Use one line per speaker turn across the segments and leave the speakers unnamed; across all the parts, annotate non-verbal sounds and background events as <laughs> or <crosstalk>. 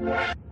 you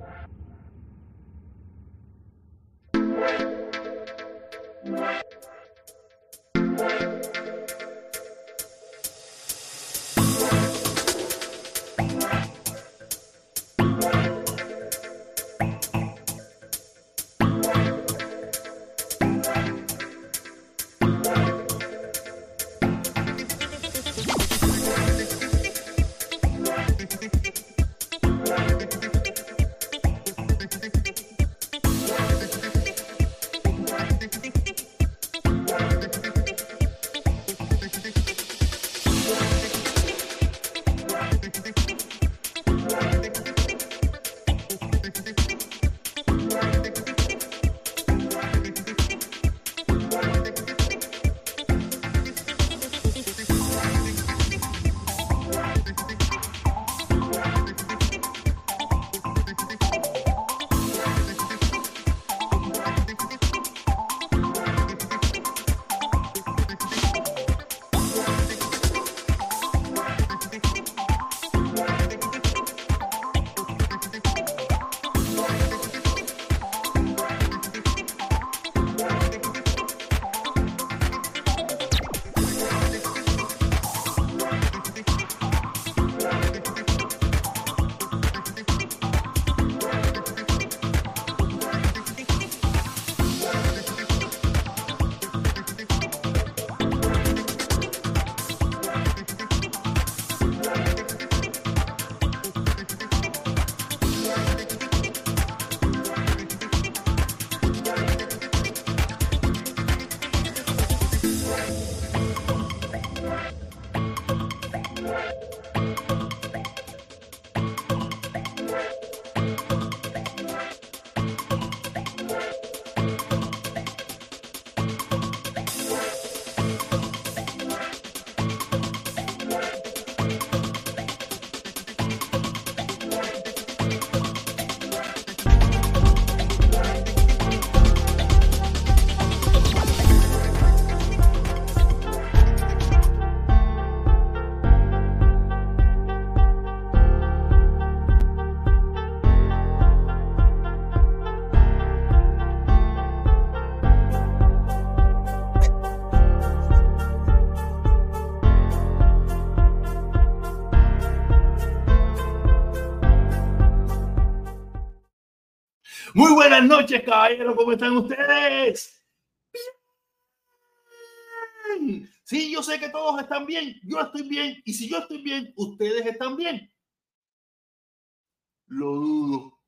Buenas noches, caballeros, ¿cómo están ustedes? Bien. Sí, yo sé que todos están bien, yo estoy bien, y si yo estoy bien, ustedes están bien. Lo dudo,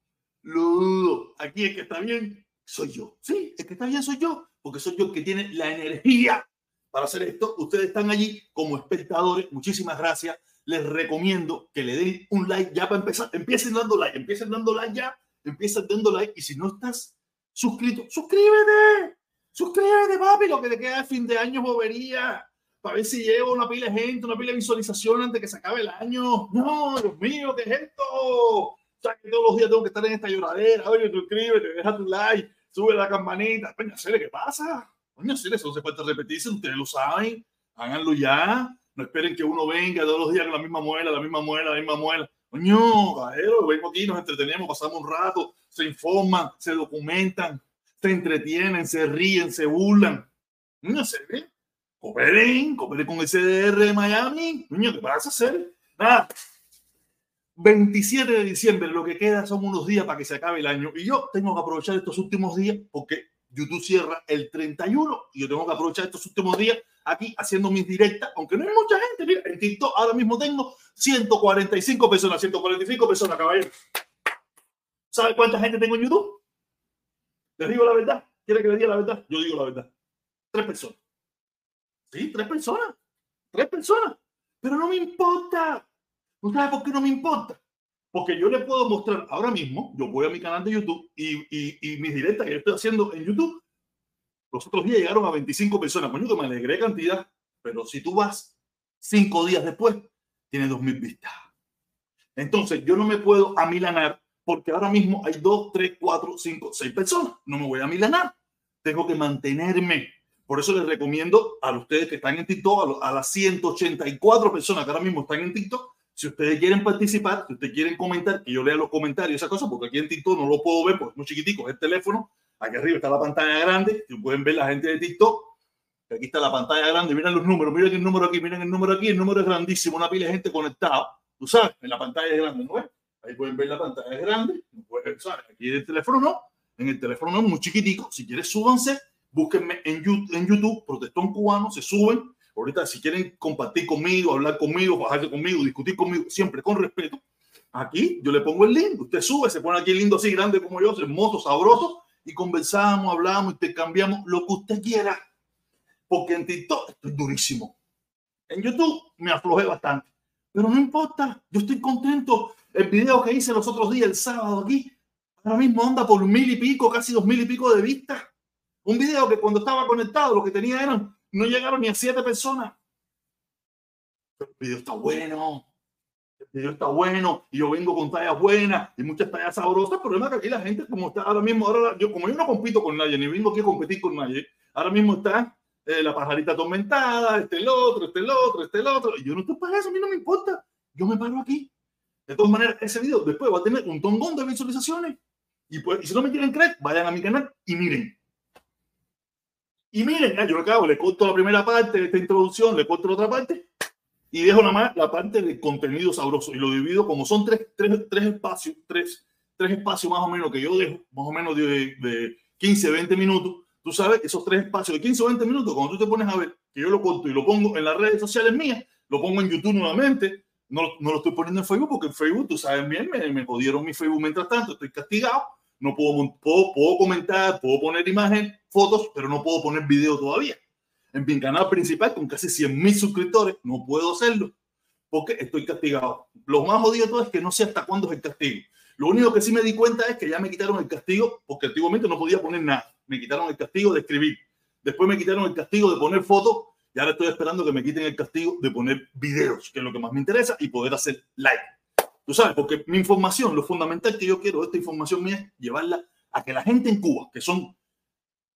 lo dudo. Aquí el que está bien soy yo. Sí, el que está bien soy yo, porque soy yo el que tiene la energía para hacer esto. Ustedes están allí como espectadores. Muchísimas gracias. Les recomiendo que le den un like ya para empezar. Empiecen dando like, empiecen dando like ya empieza dando like y si no estás suscrito, suscríbete, suscríbete, papi, lo que te queda de fin de año bobería, para ver si llevo una pila de gente, una pila de visualización antes que se acabe el año. No, Dios mío, ¿qué esto? O sea, que todos los días tengo que estar en esta lloradera. Oye, suscríbete, deja tu like, sube la campanita. Coño, ¿qué pasa? Coño, eso no se puede repetirse, ustedes lo saben. Háganlo ya. No esperen que uno venga todos los días con la misma muela, la misma muela, la misma muela. Coño, caballero, vengo aquí, nos entretenemos, pasamos un rato, se informan, se documentan, se entretienen, se ríen, se burlan. No sé, ¿eh? Cooperen, cooperen con el CDR de Miami. ¿qué vas a hacer? Nada. 27 de diciembre, lo que queda son unos días para que se acabe el año. Y yo tengo que aprovechar estos últimos días porque YouTube cierra el 31 y yo tengo que aprovechar estos últimos días aquí haciendo mis directas, aunque no hay mucha gente. Mira, en TikTok ahora mismo tengo 145 personas, 145 personas, caballero. ¿Sabe cuánta gente tengo en YouTube? Les digo la verdad. ¿Quiere que le diga la verdad? Yo digo la verdad. Tres personas. Sí, tres personas. Tres personas. Pero no me importa. ¿No sabe por qué no me importa? Porque yo le puedo mostrar ahora mismo, yo voy a mi canal de YouTube y, y, y mis directas que yo estoy haciendo en YouTube, los otros días llegaron a 25 personas. Coño, que me alegré cantidad. Pero si tú vas cinco días después, tiene 2.000 vistas. Entonces, yo no me puedo amilanar porque ahora mismo hay 2, 3, 4, 5, 6 personas. No me voy a amilanar. Tengo que mantenerme. Por eso les recomiendo a ustedes que están en TikTok, a, las 184 personas que ahora mismo están en TikTok, Si ustedes quieren participar, si ustedes quieren comentar, que yo lea los comentarios, esa cosa, porque aquí en TikTok no lo puedo ver porque es muy chiquitico, es el teléfono. Aquí arriba está la pantalla grande, y pueden ver la gente de TikTok. Aquí está la pantalla grande, miren los números, miren el número aquí, miren el número aquí, el número es grandísimo, una pila de gente conectada. Tú sabes, en la pantalla es grande, ¿no ves? Ahí pueden ver la pantalla es grande, ¿sabes? Aquí en el teléfono no, en el teléfono no es muy chiquitico. Si quieres, súbanse, búsquenme en YouTube, en YouTube, Protestón Cubano, se suben Ahorita, si quieren compartir conmigo, hablar conmigo, bajarse conmigo, discutir conmigo, siempre con respeto, aquí yo le pongo el link. Usted sube, se pone aquí lindo, así grande como yo, hermoso, sabroso, y conversamos, hablamos, intercambiamos lo que usted quiera. Porque en TikTok estoy durísimo. En YouTube me aflojé bastante. Pero no importa, yo estoy contento. El video que hice los otros días, el sábado aquí, ahora mismo anda por mil y pico, casi dos mil y pico de vistas. Un video que cuando estaba conectado lo que tenía eran no llegaron ni a siete personas. el video está bueno. El video está bueno y yo vengo con tallas buenas y muchas tallas sabrosas. El problema es que aquí la gente, como está ahora mismo, ahora yo, como yo no compito con nadie, ni vengo aquí a competir con nadie, ahora mismo está eh, la pajarita atormentada, este el otro, este el otro, este el otro. Y yo no estoy para eso, a mí no me importa. Yo me paro aquí. De todas maneras, ese video después va a tener un tongón de visualizaciones. Y, pues, y si no me quieren creer, vayan a mi canal y miren. Y miren, yo acabo, le corto la primera parte de esta introducción, le corto la otra parte y dejo nada más la parte de contenido sabroso. Y lo divido como son tres, tres, tres espacios, tres, tres espacios más o menos que yo dejo, más o menos de, de 15, 20 minutos. Tú sabes, esos tres espacios de 15 o 20 minutos, cuando tú te pones a ver que yo lo corto y lo pongo en las redes sociales mías, lo pongo en YouTube nuevamente, no, no lo estoy poniendo en Facebook porque en Facebook, tú sabes bien, me, me jodieron mi Facebook mientras tanto, estoy castigado no puedo, puedo, puedo comentar, puedo poner imagen, fotos, pero no puedo poner video todavía. En mi canal principal, con casi 100 mil suscriptores, no puedo hacerlo porque estoy castigado. Lo más jodido todo es que no sé hasta cuándo es el castigo. Lo único que sí me di cuenta es que ya me quitaron el castigo porque antiguamente no podía poner nada. Me quitaron el castigo de escribir. Después me quitaron el castigo de poner fotos y ahora estoy esperando que me quiten el castigo de poner videos, que es lo que más me interesa, y poder hacer like. Tú sabes, porque mi información, lo fundamental que yo quiero esta información mía es llevarla a que la gente en Cuba, que son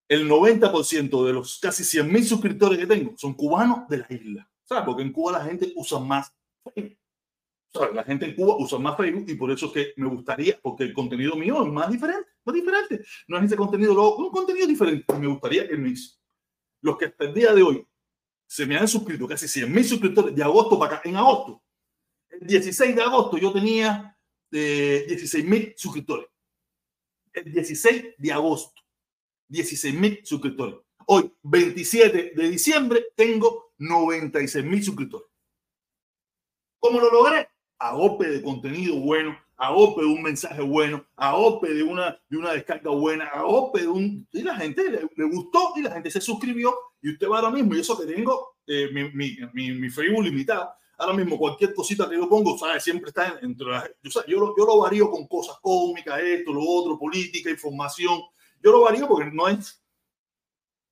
el 90% de los casi 100 mil suscriptores que tengo, son cubanos de la isla. ¿Sabes? Porque en Cuba la gente usa más Facebook. ¿Sabes? La gente en Cuba usa más Facebook y por eso es que me gustaría, porque el contenido mío es más diferente, más diferente. No es ese contenido, luego, un contenido diferente. Me gustaría que los que hasta el día de hoy se me han suscrito, casi 100 mil suscriptores de agosto para acá, en agosto, el 16 de agosto yo tenía eh, 16 mil suscriptores. El 16 de agosto, 16 mil suscriptores. Hoy, 27 de diciembre, tengo 96 mil suscriptores. ¿Cómo lo logré? A golpe de contenido bueno, a golpe de un mensaje bueno, a golpe de una, de una descarga buena, a golpe de un... Y la gente le, gustó y la gente se suscribió y usted va ahora mismo y eso que tengo eh, mi, mi, mi, mi Facebook limitado Ahora mismo cualquier cosita que yo pongo, ¿sabes? Siempre está entre las... Yo, yo, yo, lo varío con cosas cómicas, esto, lo otro, política, información. Yo lo varío porque no es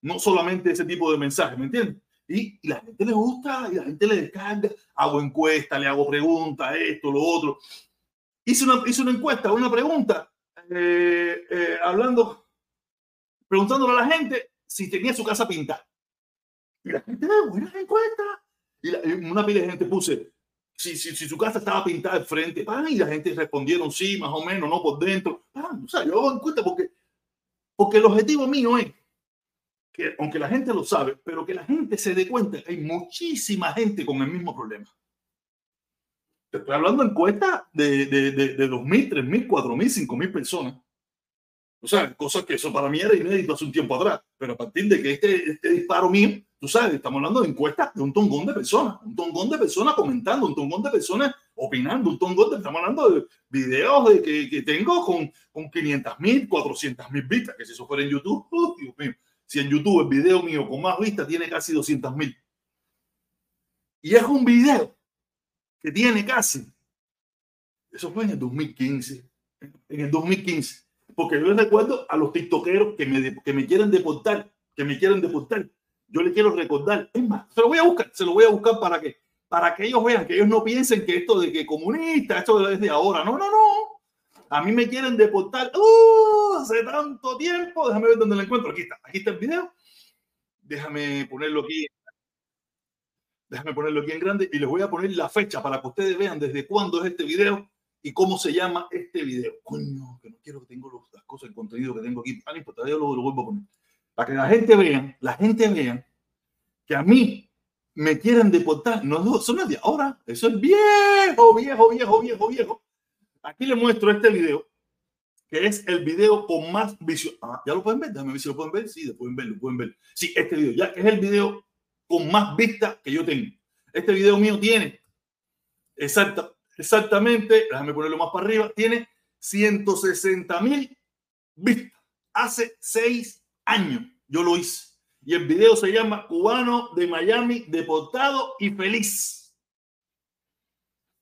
no solamente ese tipo de mensajes, ¿me entiendes? Y, y, la gente le gusta, y la gente le descarga, hago encuesta, le hago preguntas, esto, lo otro. Hice una, hice una encuesta, una pregunta, eh, eh, hablando, preguntándole a la gente si tenía su casa pintada. Y la gente, buenas encuestas y, una pila de gente puse, si, si, si, su casa estaba pintada al frente, y la gente respondieron sí, más o menos, no por dentro. o sea, yo hago en cuenta porque, porque el objetivo mío es que, aunque la gente lo sabe, pero que la gente se dé cuenta que hay muchísima gente con el mismo problema. estoy hablando de encuestas de, de, de, de 2.000, 3.000, 4.000, 5.000 personas. O sea, cosas que eso para mí era inédito hace un tiempo atrás. Pero a partir de que este, este disparo mío Tú sabes, estamos hablando de encuestas de un tongón de personas, un tongón de personas comentando, un tongón de personas opinando, un tongón de, estamos hablando de videos de que, que tengo con, con 500 mil, 400 mil vistas, que si eso fuera en YouTube, uh, <laughs> Dios mío, si en YouTube el video mío con más vistas tiene casi 200 mil. Y es un video que tiene casi, eso fue en el 2015, en el 2015, porque yo recuerdo a los tiktokeros que me, que me quieren deportar, que me quieren deportar yo le quiero recordar, es más, se lo voy a buscar, se lo voy a buscar para que, para que ellos vean, que ellos no piensen que esto de que comunista, esto es de ahora, no, no, no. A mí me quieren deportar uh, hace tanto tiempo. Déjame ver dónde lo encuentro. Aquí está, aquí está el video. Déjame ponerlo aquí. Déjame ponerlo aquí en grande y les voy a poner la fecha para que ustedes vean desde cuándo es este video y cómo se llama este video. Coño, que no quiero que tengo las cosas, el contenido que tengo aquí. Ah, no importa, yo lo, lo vuelvo a poner. Para que la gente vea, la gente vea que a mí me quieren deportar. No, eso no es de ahora. Eso es viejo, viejo, viejo, viejo, viejo. Aquí les muestro este video, que es el video con más visión. Ah, ya lo pueden ver, déjame ver si lo pueden ver. Sí, lo pueden ver, lo pueden ver. Sí, este video, ya que es el video con más vistas que yo tengo. Este video mío tiene exacta, exactamente, déjame ponerlo más para arriba, tiene 160 mil vistas. Hace seis años yo lo hice. Y el video se llama Cubano de Miami deportado y feliz.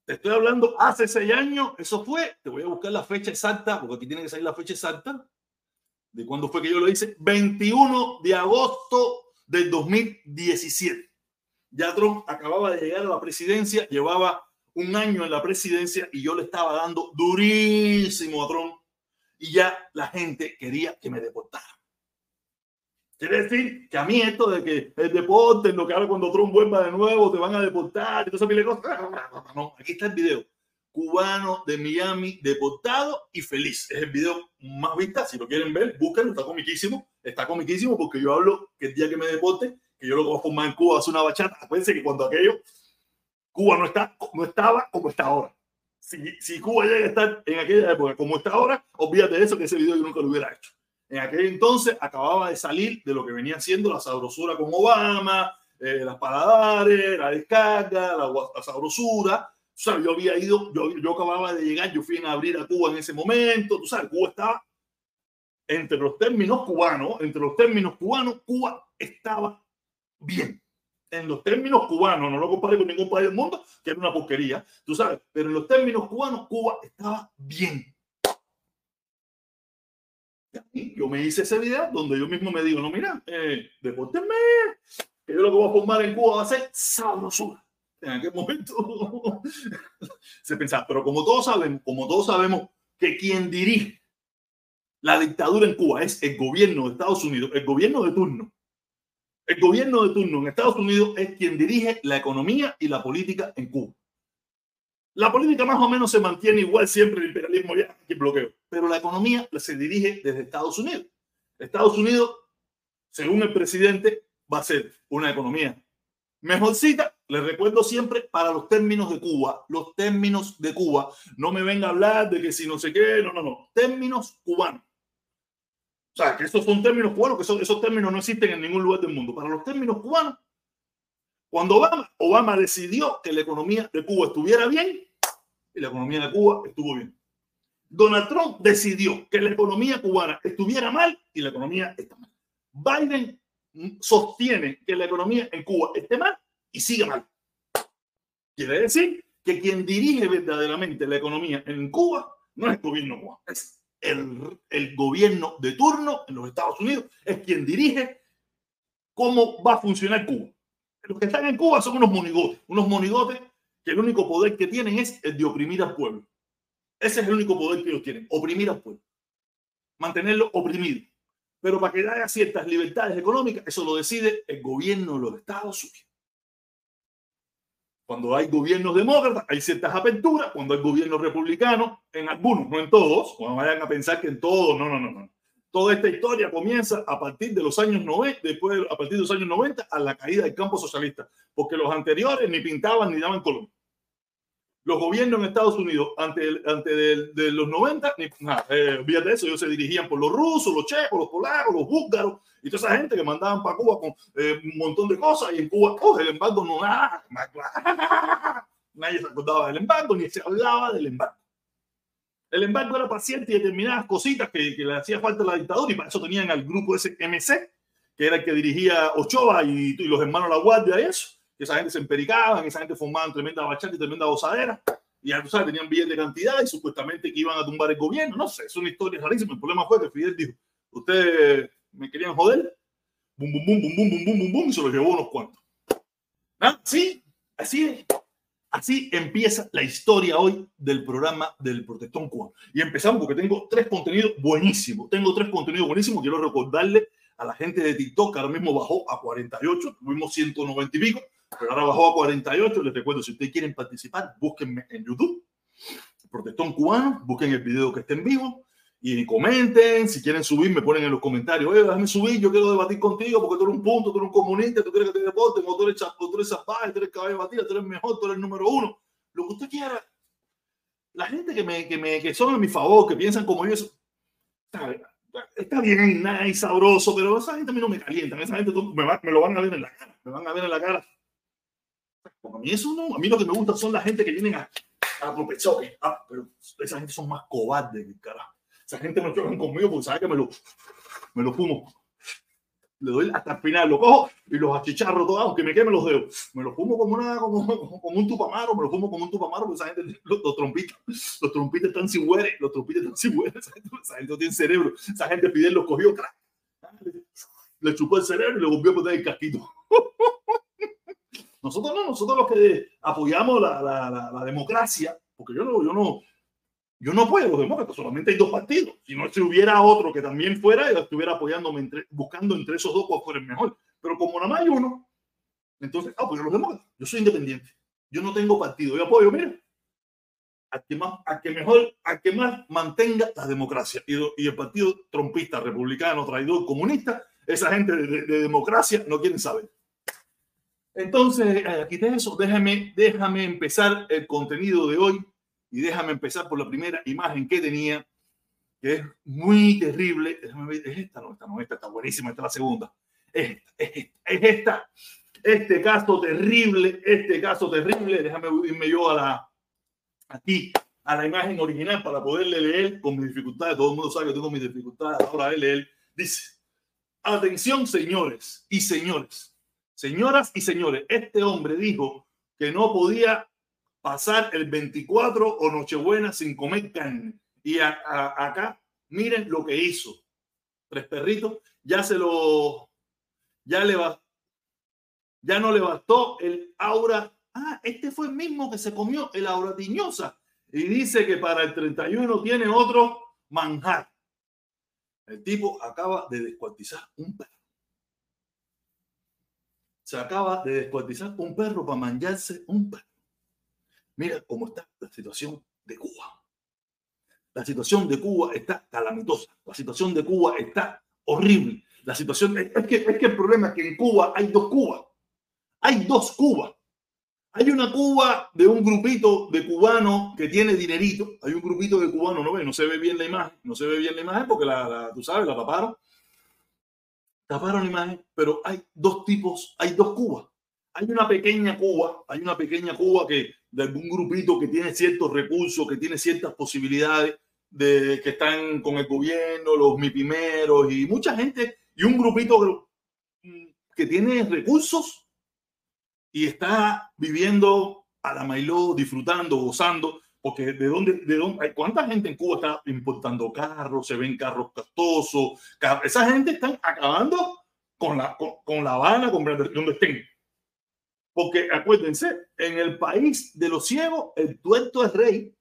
Te estoy hablando hace seis años, eso fue, te voy a buscar la fecha exacta, porque aquí tiene que salir la fecha exacta de cuándo fue que yo lo hice, 21 de agosto del 2017. Ya Trump acababa de llegar a la presidencia, llevaba un año en la presidencia y yo le estaba dando durísimo a Trump y ya la gente quería que me deportara. Quiere decir que a mí esto de que el deporte, lo que haga cuando Trump vuelva de nuevo, te van a deportar y todo eso, no, aquí está el video. Cubano de Miami deportado y feliz. Es el video más visto. Si lo quieren ver, búsquenlo. Está comiquísimo. Está comiquísimo porque yo hablo que el día que me deporte, que yo lo a formar en Cuba hace una bachata. Acuérdense que cuando aquello, Cuba no, está, no estaba como está ahora. Si, si Cuba llega a estar en aquella época como está ahora, olvídate de eso, que ese video yo nunca lo hubiera hecho. En aquel entonces acababa de salir de lo que venía siendo la sabrosura con Obama, eh, las paladares, la descarga, la, la sabrosura. O yo había ido, yo, yo acababa de llegar, yo fui a abrir a Cuba en ese momento. Tú sabes, Cuba estaba entre los términos cubanos, entre los términos cubanos, Cuba estaba bien. En los términos cubanos, no lo compare con ningún país del mundo, que era una porquería, tú sabes, pero en los términos cubanos, Cuba estaba bien yo me hice ese video donde yo mismo me digo, no, mira, eh, que yo lo que voy a formar en Cuba va a ser sabrosura. En aquel momento <laughs> se pensaba, pero como todos sabemos, como todos sabemos que quien dirige la dictadura en Cuba es el gobierno de Estados Unidos, el gobierno de turno. El gobierno de turno en Estados Unidos es quien dirige la economía y la política en Cuba. La política más o menos se mantiene igual siempre, el imperialismo ya, bloqueo. Pero la economía se dirige desde Estados Unidos. Estados Unidos, según el presidente, va a ser una economía mejorcita. Les recuerdo siempre para los términos de Cuba, los términos de Cuba. No me venga a hablar de que si no sé qué, no, no, no. Términos cubanos. O sea, que esos son términos cubanos, que esos, esos términos no existen en ningún lugar del mundo. Para los términos cubanos, cuando Obama, Obama decidió que la economía de Cuba estuviera bien y la economía de Cuba estuvo bien. Donald Trump decidió que la economía cubana estuviera mal y la economía está mal. Biden sostiene que la economía en Cuba esté mal y sigue mal. Quiere decir que quien dirige verdaderamente la economía en Cuba no es el gobierno cubano, es el, el gobierno de turno en los Estados Unidos, es quien dirige cómo va a funcionar Cuba. Los que están en Cuba son unos monigotes, unos monigotes que el único poder que tienen es el de oprimir al pueblo. Ese es el único poder que ellos tienen, oprimir al pueblo, mantenerlo oprimido. Pero para que haya ciertas libertades económicas, eso lo decide el gobierno de los Estados Unidos. Cuando hay gobiernos demócratas, hay ciertas aperturas. Cuando hay gobiernos republicanos, en algunos, no en todos, cuando vayan a pensar que en todos, no, no, no, no. Toda esta historia comienza a partir de los años 90, después a partir de los años 90 a la caída del campo socialista, porque los anteriores ni pintaban ni daban color. Los gobiernos en Estados Unidos, antes, antes de, los 90, ni, nada, eh, de eso, ellos se dirigían por los rusos, los checos, los polacos, los búlgaros y toda esa gente que mandaban para Cuba con eh, un montón de cosas y en Cuba, oh, el embargo no, nada, <laughs> nadie se acordaba del embargo ni se hablaba del embargo. El embargo era paciente y determinadas cositas que, le hacía falta a la dictadura y para eso tenían al grupo ese MC, que era el que dirigía Ochoa y, los hermanos La Guardia y eso. Que esa gente se empericaban, esa gente formaban tremenda bachata y tremenda gozadera. Y ya tú sabes, tenían bien de cantidad y supuestamente que iban a tumbar el gobierno. No sé, es una historia rarísima. El problema fue que Fidel dijo, ustedes me querían joder. Bum, bum, bum, bum, bum, bum, bum, bum, bum, y se los llevó unos cuantos. ¿Ah? Sí, así es. Así empieza la historia hoy del programa del Protectón Cubano. Y empezamos porque tengo tres contenidos buenísimos. Tengo tres contenidos buenísimos. Quiero recordarle a la gente de TikTok que ahora mismo bajó a 48, tuvimos 190 y pico. pero ahora bajó a 48. Les recuerdo, si ustedes quieren participar, búsquenme en YouTube, Protestón Cubano, busquen el video que esté en vivo y comenten. Si quieren subir, me ponen en los comentarios, oye, déjame subir, yo quiero debatir contigo porque tú eres un punto, tú eres un comunista, tú quieres que te deporten, o tú eres, tú eres tú eres caballo batida, tú eres mejor, tú eres el número uno. Lo que usted quiera. La gente que, me, que, me, que son a mi favor, que piensan como yo, está bien, nice, sabroso, pero esa gente a mí no me calienta. Esa gente me, me, lo van a ver en la cara. Me van a ver en la cara. a mí eso no. A mí lo que me gusta son la gente que vienen a, a Ah, pero esa gente son más cobardes que carajo. Esa gente no chocan conmigo porque sabe que me lo, me lo fumo le doy hasta el final, lo cojo y los achicharro todos, aunque me queme los dedos. Me lo fumo como, una, como, como un tupamaro, me lo fumo como un tupamaro, porque esa gente, los, los trompitas, los trompitas están sin huere, los trompitas están sin huere, esa gente, no tiene cerebro, esa gente pide los cogió, crack, le chupó el cerebro y le volvió a poner el casquito. <laughs> Nosotros no, nosotros los que apoyamos la, la, la, la democracia, porque yo no, yo no, yo no puedo, los demócratas, solamente hay dos partidos. Si no, si hubiera otro que también fuera, yo estuviera apoyándome, buscando entre esos dos cuál fuera el mejor. Pero como nada más hay uno, entonces apoyo a los demócratas. Yo soy independiente. Yo no tengo partido. Yo apoyo, mira, a que, más, a que mejor, a que más mantenga la democracia. Y, y el partido trompista, republicano, traidor, comunista, esa gente de, de, democracia no quieren saber. Entonces, aquí de eso, déjame, déjame empezar el contenido de hoy y déjame empezar por la primera imagen que tenía, que es muy terrible. Déjame ver, es esta, no, esta no, esta está buenísima, esta es la segunda. Es esta, es esta, es esta. Este caso terrible, este caso terrible. Déjame irme yo a la, aquí, a la imagen original para poderle leer con mis dificultades. Todo el mundo sabe que tengo mis dificultades ahora de leer. Dice, atención señores y señores, señoras y señores, este hombre dijo que no podía pasar el 24 o Nochebuena sin comer carne. Y acá, miren lo que hizo. Tres perritos, ya se lo, ya le va, ya no le bastó el aura. Ah, este fue el mismo que se comió el aura tiñosa. Y dice que para el 31 tiene otro manjar. El tipo acaba de descuartizar un perro. Se acaba de descuartizar un perro para manjarse un perro. Mira cómo está la situación de Cuba. La situación de Cuba está calamitosa. La situación de Cuba está horrible. La situación es que, es que el problema es que en Cuba hay dos Cubas. Hay dos Cubas. Hay una Cuba de un grupito de cubanos que tiene dinerito. Hay un grupito de cubanos, no ve, no se ve bien la imagen, no se ve bien la imagen porque la, tú sabes, la taparon. Taparon la imagen, pero hay dos tipos, hay dos Cubas. Hay una pequeña Cuba, hay una pequeña Cuba que de algún grupito que tiene ciertos recursos, que tiene ciertas posibilidades de que están con el gobierno, los mipimeros y mucha gente, y un grupito que, tiene recursos y está viviendo a la Mailó, disfrutando, gozando, porque de dónde, de dónde, hay cuánta gente en Cuba está importando carros, se ven carros costosos, esa gente está acabando con la, con, la Habana, con donde estén. Porque acuérdense, en el país de los ciegos, el tuerto es rey.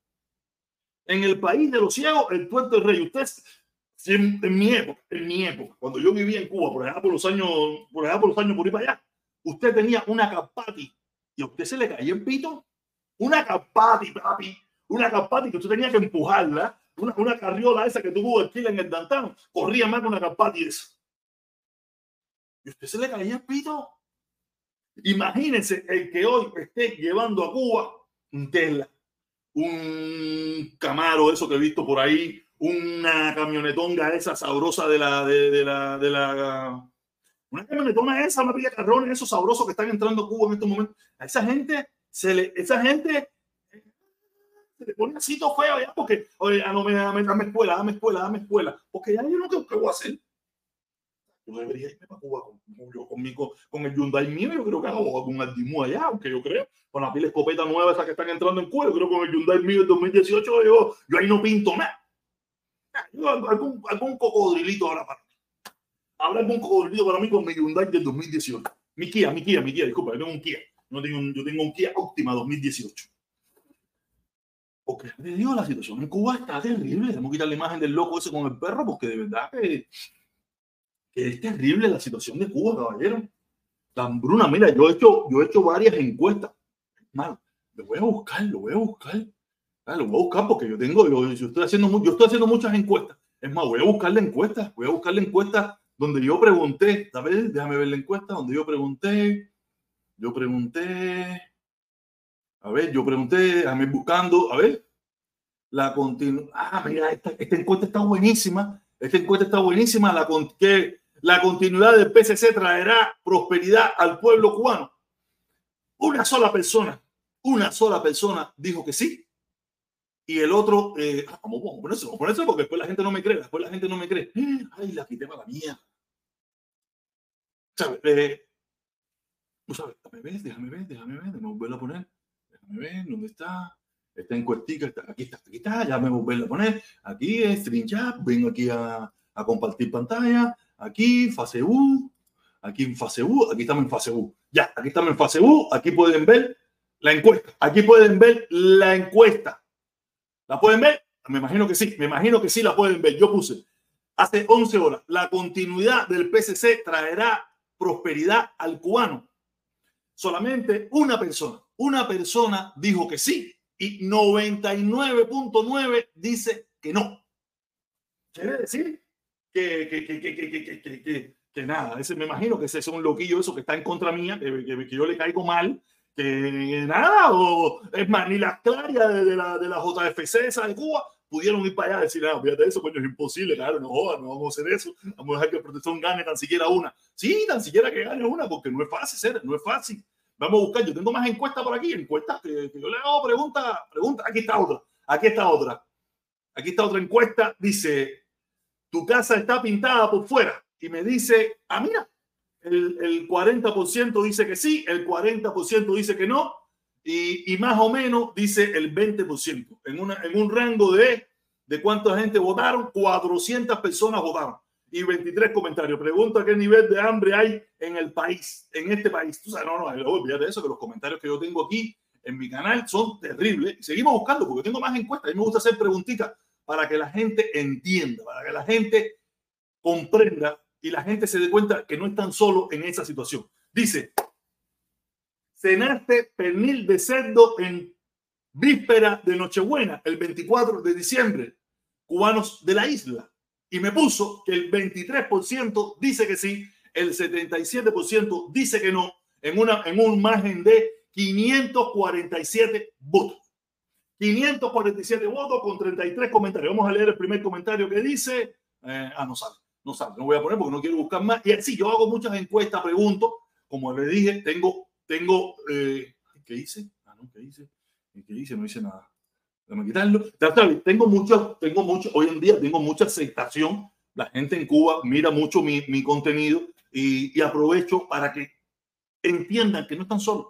En el país de los ciegos, el tuerto es rey. Ustedes, en, mi época, en mi época, cuando yo vivía en Cuba, por allá por los años, por allá por los años por ahí para allá, usted tenía una capati y a usted se le caía el pito. Una capati, papi, una capati que usted tenía que empujarla, una, carriola esa que tuvo alquila en el Dantano, corría más que una capati esa. Y usted se le caía el pito Imagínense el que hoy esté llevando a Cuba un Tesla, un Camaro, eso que he visto por ahí, una camionetonga esa sabrosa de la, de, la, de la, una camionetona esa, una pilla carrones, esos sabrosos que están entrando a Cuba en estos momentos. A esa gente, se le, esa gente se le pone así todo feo ya porque, oye, no me dame, dame escuela, dame escuela, dame escuela, porque ya yo no voy a hacer yo debería irme para Cuba con, con el Hyundai mío, yo creo que hago un Altimú allá, aunque yo creo, con la pila escopeta nueva esa que están entrando en Cuba, yo creo que con el Hyundai mío del 2018, yo, yo ahí no pinto nada. Yo, algún, algún cocodrilito ahora para mí. Habrá algún cocodrilito para mí con mi Hyundai del 2018. Mi Kia, mi Kia, mi Kia, disculpa, yo tengo un Kia. No tengo yo tengo un Kia Optima 2018. Porque te digo, la situación en Cuba está terrible. Tenemos que quitar la imagen del loco ese con el perro, porque de verdad que es terrible la situación de Cuba, caballero. Bruna, mira, yo he hecho, yo he hecho varias encuestas. Mal, lo voy a buscar, lo voy a buscar. Ah, lo voy a buscar porque yo tengo, yo, estoy haciendo, yo estoy haciendo muchas encuestas. Es más, voy a buscar la encuesta, voy a buscar la encuesta donde yo pregunté, a ver, déjame ver la encuesta, donde yo pregunté, yo pregunté, a ver, yo pregunté, déjame buscando, a ver, la continu ah, mira, esta, esta, encuesta está buenísima, esta encuesta está buenísima, la, que la continuidad del PCC traerá prosperidad al pueblo cubano. Una sola persona, una sola persona dijo que sí. Y el otro, eh, ah, vamos, vamos a ponerse, vamos a ponerse porque después la gente no me cree, después la gente no me cree. <gasps> Ay, la quité para la mía. ¿Sabes? Eh, ¿sabes? Déjame ver, déjame ver, déjame ver, déjame volverlo a poner. Déjame ver, ¿dónde está? Está en cuestica, está, aquí está, aquí está, ya me volverlo a poner. Aquí es Chat, vengo aquí a, a compartir pantalla aquí, fase U, aquí en fase U, aquí estamos en fase U. Ya, aquí estamos en fase U, aquí pueden ver la encuesta, aquí pueden ver la encuesta. ¿La pueden ver? Me imagino que sí, me imagino que sí la pueden ver. Yo puse hace 11 horas, la continuidad del PCC traerá prosperidad al cubano. Solamente una persona, una persona dijo que sí y 99.9 dice que no. Quiere decir que, que, que, que, nada, ese, me imagino que ese es un loquillo eso que está en contra mía, que, yo le caigo mal, que nada, o es más, ni las clarias de, la, de la JFC esa de Cuba pudieron ir para allá y decir, ah, fíjate eso, coño, es imposible, claro, no jodas, no vamos a hacer eso, vamos a dejar que el protección gane tan siquiera una. Sí, tan siquiera que gane una, porque no es fácil ser, no es fácil. Vamos a buscar, yo tengo más encuestas por aquí, encuestas que, que yo le hago preguntas, preguntas, aquí está otra, aquí está otra, aquí está otra encuesta, dice, tu casa está pintada por fuera. Y me dice, ah, mira, el, el 40% dice que sí, el 40% dice que no, y, y, más o menos dice el 20%. En, una, en un rango de, de cuánta gente votaron, 400 personas votaron y 23 comentarios. Pregunta qué nivel de hambre hay en el país, en este país. Tú sabes, no, no, olvídate de eso, que los comentarios que yo tengo aquí en mi canal son terribles. Seguimos buscando porque tengo más encuestas. A mí me gusta hacer preguntitas para que la gente entienda, para que la gente comprenda y la gente se dé cuenta que no están solo en esa situación. Dice, cenaste pernil de cerdo en víspera de Nochebuena, el 24 de diciembre, cubanos de la isla. Y me puso que el 23% dice que sí, el 77% dice que no, en, una, en un margen de 547 votos. 547 votos con 33 comentarios. Vamos a leer el primer comentario que dice. Eh, ah, no sale, no sale, no voy a poner porque no quiero buscar más. Y así, yo hago muchas encuestas, pregunto. Como le dije, tengo, tengo, eh, ¿qué hice? Ah, no, ¿qué hice? ¿Qué hice? No hice nada. Déjame quitarlo. Tengo mucho, tengo mucho, hoy en día tengo mucha aceptación. La gente en Cuba mira mucho mi, mi contenido y, y aprovecho para que entiendan que no están solos.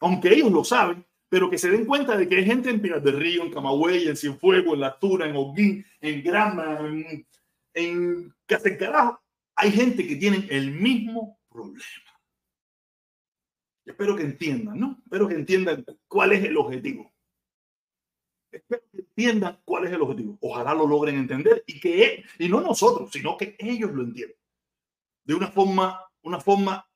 Aunque ellos lo saben, pero que se den cuenta de que hay gente en Pinar del Río, en Camagüey, en Cienfuegos, en La Altura, en Holguín, en Granma, en, en Carajo. Hay gente que tiene el mismo problema. Espero que entiendan, ¿no? Espero que entiendan cuál es el objetivo. Espero que entiendan cuál es el objetivo. Ojalá lo logren entender y que, y no nosotros, sino que ellos lo entiendan. De una forma, una forma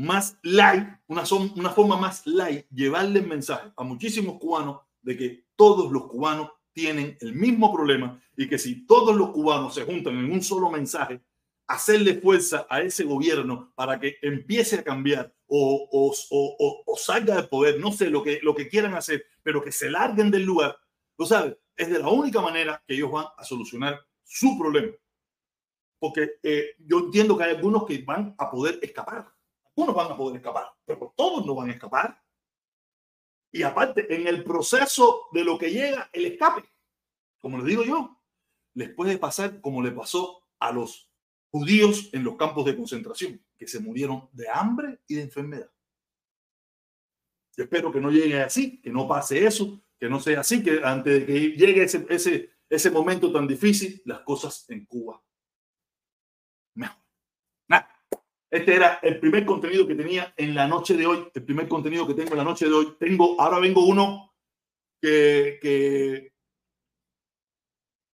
más light, una, una forma más light, llevarle el mensaje a muchísimos cubanos de que todos los cubanos tienen el mismo problema y que si todos los cubanos se juntan en un solo mensaje, hacerle fuerza a ese gobierno para que empiece a cambiar o, o, o, salga del poder, no sé lo que, lo que quieran hacer, pero que se larguen del lugar, lo sabes, es de la única manera que ellos van a solucionar su problema. Porque eh, yo entiendo que hay algunos que van a poder escapar unos van a poder escapar, pero todos no van a escapar. Y aparte, en el proceso de lo que llega el escape, como les digo yo, les puede pasar como le pasó a los judíos en los campos de concentración, que se murieron de hambre y de enfermedad. Yo espero que no llegue así, que no pase eso, que no sea así, que antes de que llegue ese, ese, ese momento tan difícil, las cosas en Cuba mejor. Este era el primer contenido que tenía en la noche de hoy, el primer contenido que tengo en la noche de hoy. Tengo, ahora vengo uno que, que,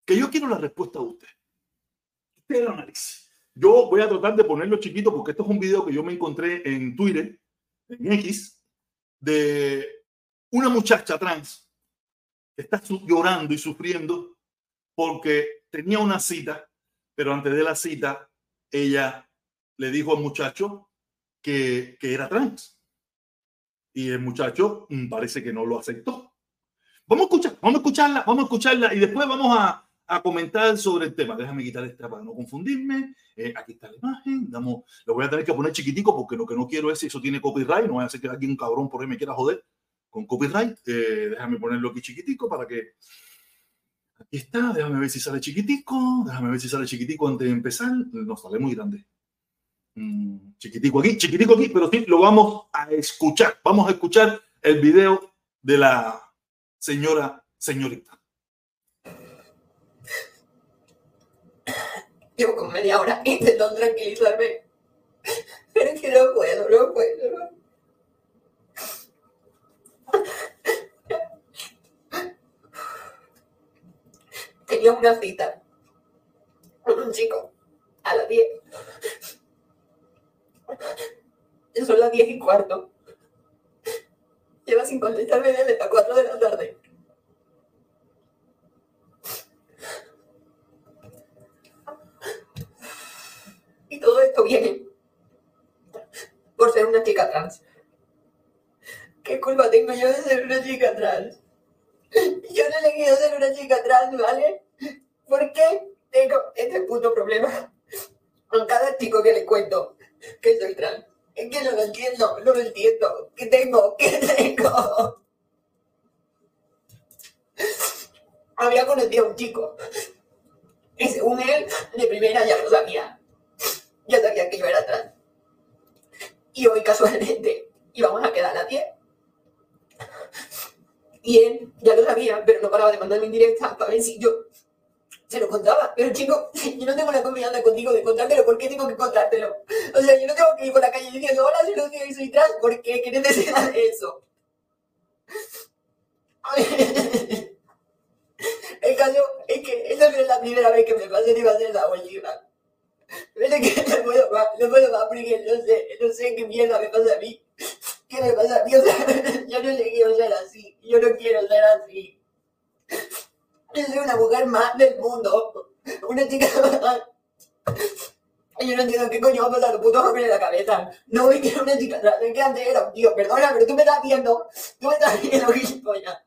que yo quiero la respuesta de usted. Usted lo analice. Yo voy a tratar de ponerlo chiquito porque esto es un video que yo me encontré en Twitter, en X, de una muchacha trans que está llorando y sufriendo porque tenía una cita, pero antes de la cita ella le dijo al muchacho que, que era trans. Y el muchacho mm, parece que no lo aceptó. Vamos a escuchar, vamos a escucharla, vamos a escucharla y después vamos a, a comentar sobre el tema. Déjame quitar esta para no confundirme. Eh, aquí está la imagen. Damos, lo voy a tener que poner chiquitico porque lo que no quiero es si eso tiene copyright. No voy a hacer que alguien cabrón por ahí me quiera joder con copyright. Eh, déjame ponerlo aquí chiquitico para que. Aquí está. Déjame ver si sale chiquitico. Déjame ver si sale chiquitico antes de empezar. No sale muy grande. Mm, chiquitico aquí, chiquitico aquí, pero sí lo vamos a escuchar. Vamos a escuchar el video de la señora, señorita.
Llevo como media hora intentando tranquilizarme. Pero es que no puedo, no puedo. No. Tenía una cita con un chico a las 10. Son las 10 y cuarto. Lleva sin contestarme desde las 4 de la tarde. Y todo esto viene por ser una chica trans. ¿Qué culpa tengo yo de ser una chica trans? Yo no le quiero ser una chica trans, ¿vale? ¿Por qué tengo este puto problema con cada chico que le cuento que soy trans? Es que no lo entiendo, no lo entiendo. ¿Qué tengo? ¿Qué tengo? Había conocido a un chico y según él, de primera ya lo sabía ya sabía que yo era trans. Y hoy casualmente íbamos a quedar a 10. Y él ya lo sabía, pero no paraba de mandarme indirecta para ver si yo se lo contaba. Pero chico, yo no tengo la confianza contigo de contártelo. ¿Por qué tengo que contártelo? O sea, yo no tengo que ir por la calle diciendo, hola, soy Lucía y soy trans. ¿Por qué? ¿Qué necesidad de eso? El caso es que esa no es la primera vez que me pasé ni va a ser la última. Pero que no puedo más, no puedo más porque no sé, no sé qué mierda me pasa a mí. ¿Qué me pasa a mí? O sea, <laughs> yo no le quiero ser así. Yo no quiero ser así. Yo soy una mujer más del mundo. Una chica más. <laughs> Yo no entiendo qué coño va a pasar los putos hombres en la cabeza. No voy a quiero una chica atrás. que antes era un tío. Perdona, pero tú me estás viendo. Tú me estás viendo, <laughs> gilipollas.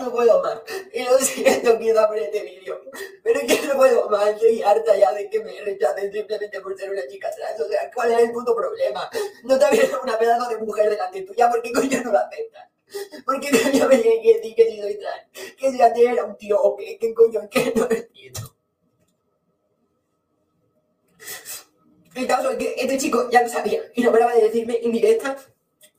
No puedo más. Y lo siento, quiero por este vídeo. Pero es que no puedo más. Estoy harta ya de que me rechacen simplemente por ser una chica trans. O sea, ¿cuál es el puto problema? No te viendo una pedazo de mujer delante tuya. ¿Por qué coño no la aceptas? <laughs> ¿Por qué coño me tiene que que si soy trans? Que si antes era un tío o qué, qué coño, que no entiendo. El caso es que este chico ya lo sabía y no paraba de decirme indirecta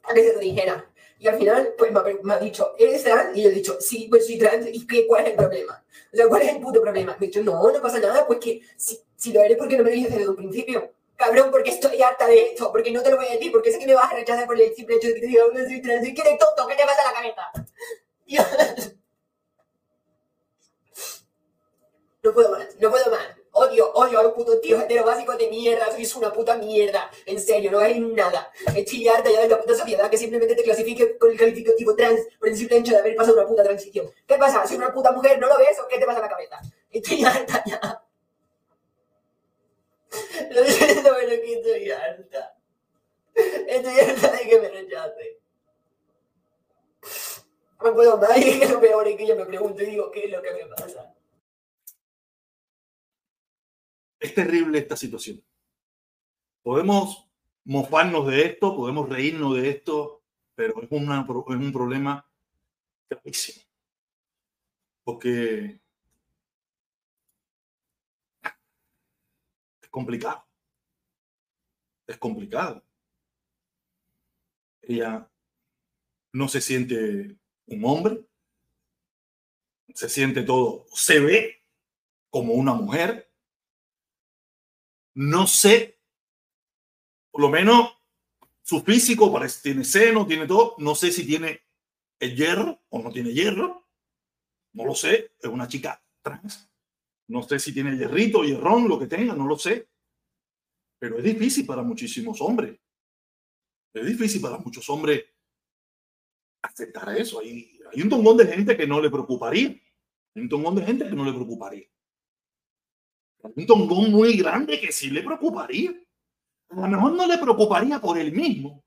a que se lo dijera. Y al final, pues me ha, dicho, ¿eres trans? Y yo he dicho, sí, pues soy trans. ¿Y qué, cuál es el problema? O sea, ¿cuál es el puto problema? Me ha dicho, no, no pasa nada, pues que si, si lo eres, ¿por qué no me lo dices desde un principio? Cabrón, porque estoy harta de esto, porque no te lo voy a decir, porque sé que me vas a rechazar por el simple hecho de que te diga, no soy trans. ¿Y que eres tonto? ¿Qué te pasa a la cabeza? <laughs> no puedo más, no puedo más. Odio, odio a los putos tíos básicos de mierda. Sois una puta mierda. En serio, no hay nada. Estoy harta ya de la puta sociedad que simplemente te clasifique con el calificativo trans por el simple hecho de haber pasado una puta transición. ¿Qué pasa? ¿Soy una puta mujer? ¿No lo ves o qué te pasa a la cabeza? Estoy harta ya. Lo siento, pero que estoy harta. Estoy harta de que me rechace. No puedo más y lo peor es que yo me pregunto y digo, ¿qué es lo que me pasa?
Es terrible esta situación. Podemos mofarnos de esto, podemos reírnos de esto, pero es, una, es un problema gravísimo. Porque complicado. Es complicado. Ella no se siente un hombre, se siente todo, se ve como una mujer, no sé, por lo menos su físico parece, tiene seno, tiene todo. No sé si tiene el hierro o no tiene hierro. No lo sé. Es una chica trans. No sé si tiene hierrito, hierrón, lo que tenga, no lo sé. Pero es difícil para muchísimos hombres. Es difícil para muchos hombres aceptar eso. Hay, hay un tongón de gente que no le preocuparía. Hay un tongón de gente que no le preocuparía. Hay un tongón muy grande que sí le preocuparía. A lo mejor no le preocuparía por él mismo,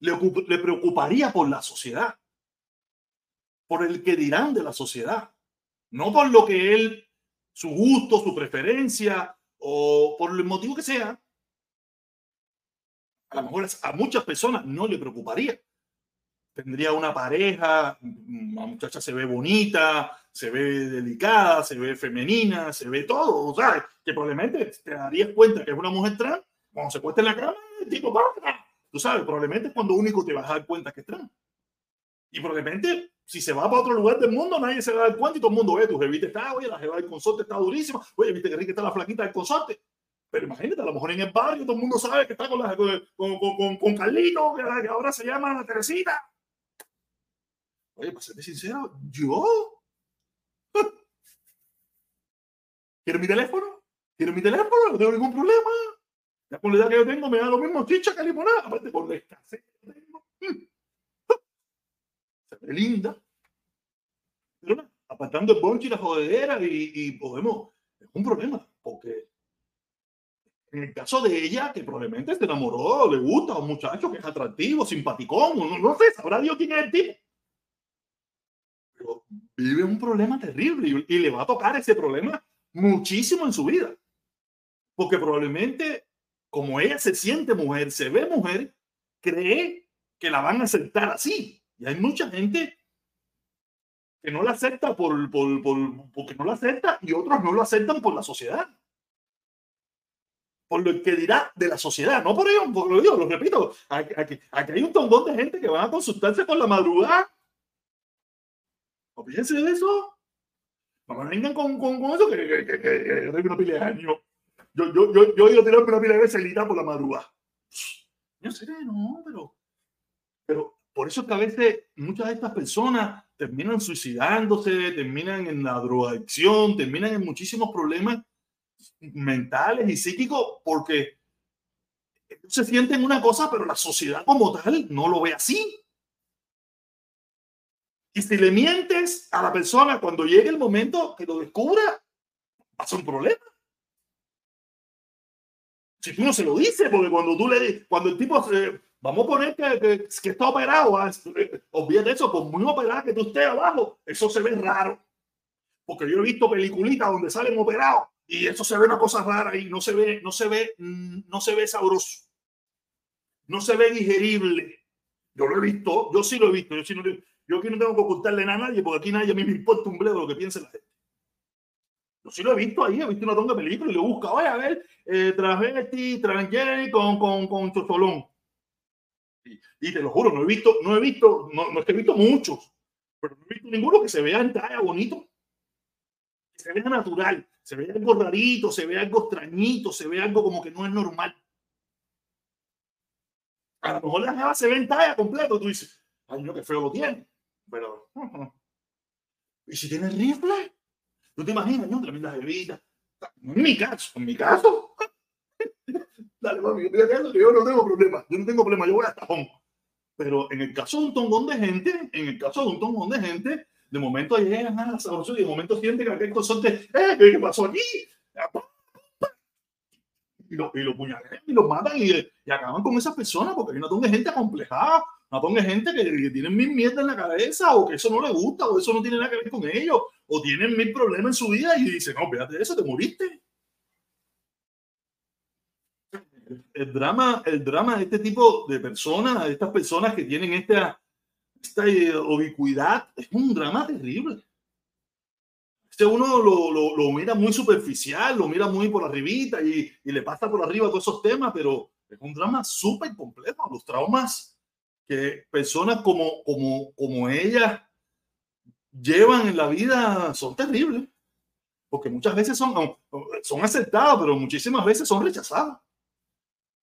le, le preocuparía por la sociedad, por el que dirán de la sociedad, no por lo que él, su gusto, su preferencia o por el motivo que sea. A lo mejor a muchas personas no le preocuparía. Tendría una pareja, la muchacha se ve bonita, se ve delicada, se ve femenina, se ve todo, sea, que probablemente te darías cuenta que es una mujer trans cuando se cuesta en la cama, el tipo Tú sabes, probablemente es cuando único te vas a dar cuenta que es trans. Y probablemente, si se va para otro lugar del mundo, nadie se va a dar cuenta y todo el mundo ve, tu jevita está, oye, la jeva del consorte está durísima, oye, viste que rica está la flaquita del consorte. Pero imagínate, a lo mejor en el barrio todo el mundo sabe que está con, la, con, con, con, con Carlito, que, ahora se llama Teresita. Oye, para ser sincero, yo. <laughs> ¿Quiero mi teléfono? ¿Quiero mi teléfono? No tengo ningún problema. La con que yo tengo me da lo mismo chicha que limonada, aparte por la escasez tengo. Se ve linda. Pero apartando el bonche y la jodedera y, y, podemos, es un problema, porque en el caso de ella, que probablemente se enamoró, le gusta a un muchacho que es atractivo, simpaticón, no, no sé, sabrá Dios quién es el tipo. Pero vive un problema terrible y, y le va a tocar ese problema muchísimo en su vida. Porque probablemente como ella se siente mujer, se ve mujer, cree que la van a aceptar así. Y hay mucha gente que no la acepta por, por, por, porque no la acepta y otros no lo aceptan por la sociedad. Por lo que dirá de la sociedad, no por ello, por lo digo, lo repito, aquí, aquí, hay un tongón de gente que van a consultarse por la madrugada. Olvídense de eso. No vengan con, con, con eso que, que, que, que, una pila de años. Yo, yo, yo, yo a tirarme una pila de veces por la madrugada. Yo sé, no, pero, pero por eso es que a veces muchas de estas personas terminan suicidándose, terminan en la drogadicción, terminan en muchísimos problemas mentales y psíquicos porque se sienten una cosa, pero la sociedad como tal no lo ve así. Y si le mientes a la persona cuando llegue el momento que lo descubra, pasa un problema si tú no se lo dices, porque cuando tú le cuando el tipo, vamos a poner que, que, está operado, ah, olvídate eso, por muy operado que tú estés abajo, eso se ve raro. Porque yo he visto peliculitas donde salen operados y eso se ve una cosa rara y no se ve, no se ve, mm, no se ve sabroso. No se ve digerible. Yo lo he visto, yo sí lo he visto. Yo, sí no, yo aquí no tengo que ocultarle nada a nadie porque aquí nadie a mí me importa un bledo lo que piense la gente. Yo sí lo he visto ahí, he visto una tonga de películas y lo busca. Oye, a ver, eh, travesti, transgénero con, con, con Chocholón. Y, te lo juro, no he visto, no he visto, no, no es que he visto muchos, pero no he visto ninguno que se vea en talla bonito. Se vea natural, se vea algo rarito, se vea algo extrañito, se ve algo como que no es normal. A lo mejor la jeva se ve en talla completo, tú dices, ay, no, qué feo lo tiene. Pero, ¿y si tiene rifle? ¿Tú te imaginas? ¿no? Tremenda bebida. En mi caso, en mi caso. Dale, mami, yo no tengo problema. Yo no tengo problema, yo voy a tajón. Pero en el caso de un tongón de gente, en el caso de un tongón de gente, de momento llegan a la y de momento sienten que aquel consorte, ¡eh! ¿Qué pasó aquí? Y lo, y lo puñalean y lo matan y, y acaban con esa persona porque hay un montón de gente acomplejada no ponga gente que, que tienen mil mierda en la cabeza o que eso no le gusta o eso no tiene nada que ver con ellos o tienen mil problemas en su vida y dicen, no, fíjate eso, te moriste. El drama, el drama de este tipo de personas, de estas personas que tienen esta, esta ubicuidad, es un drama terrible. Este uno lo, lo, mira muy superficial, lo mira muy por arribita y, y le pasa por arriba todos esos temas, pero es un drama súper complejo. Los traumas que personas como, como, como ella llevan en la vida son terribles, porque muchas veces son, son aceptadas, pero muchísimas veces son rechazadas.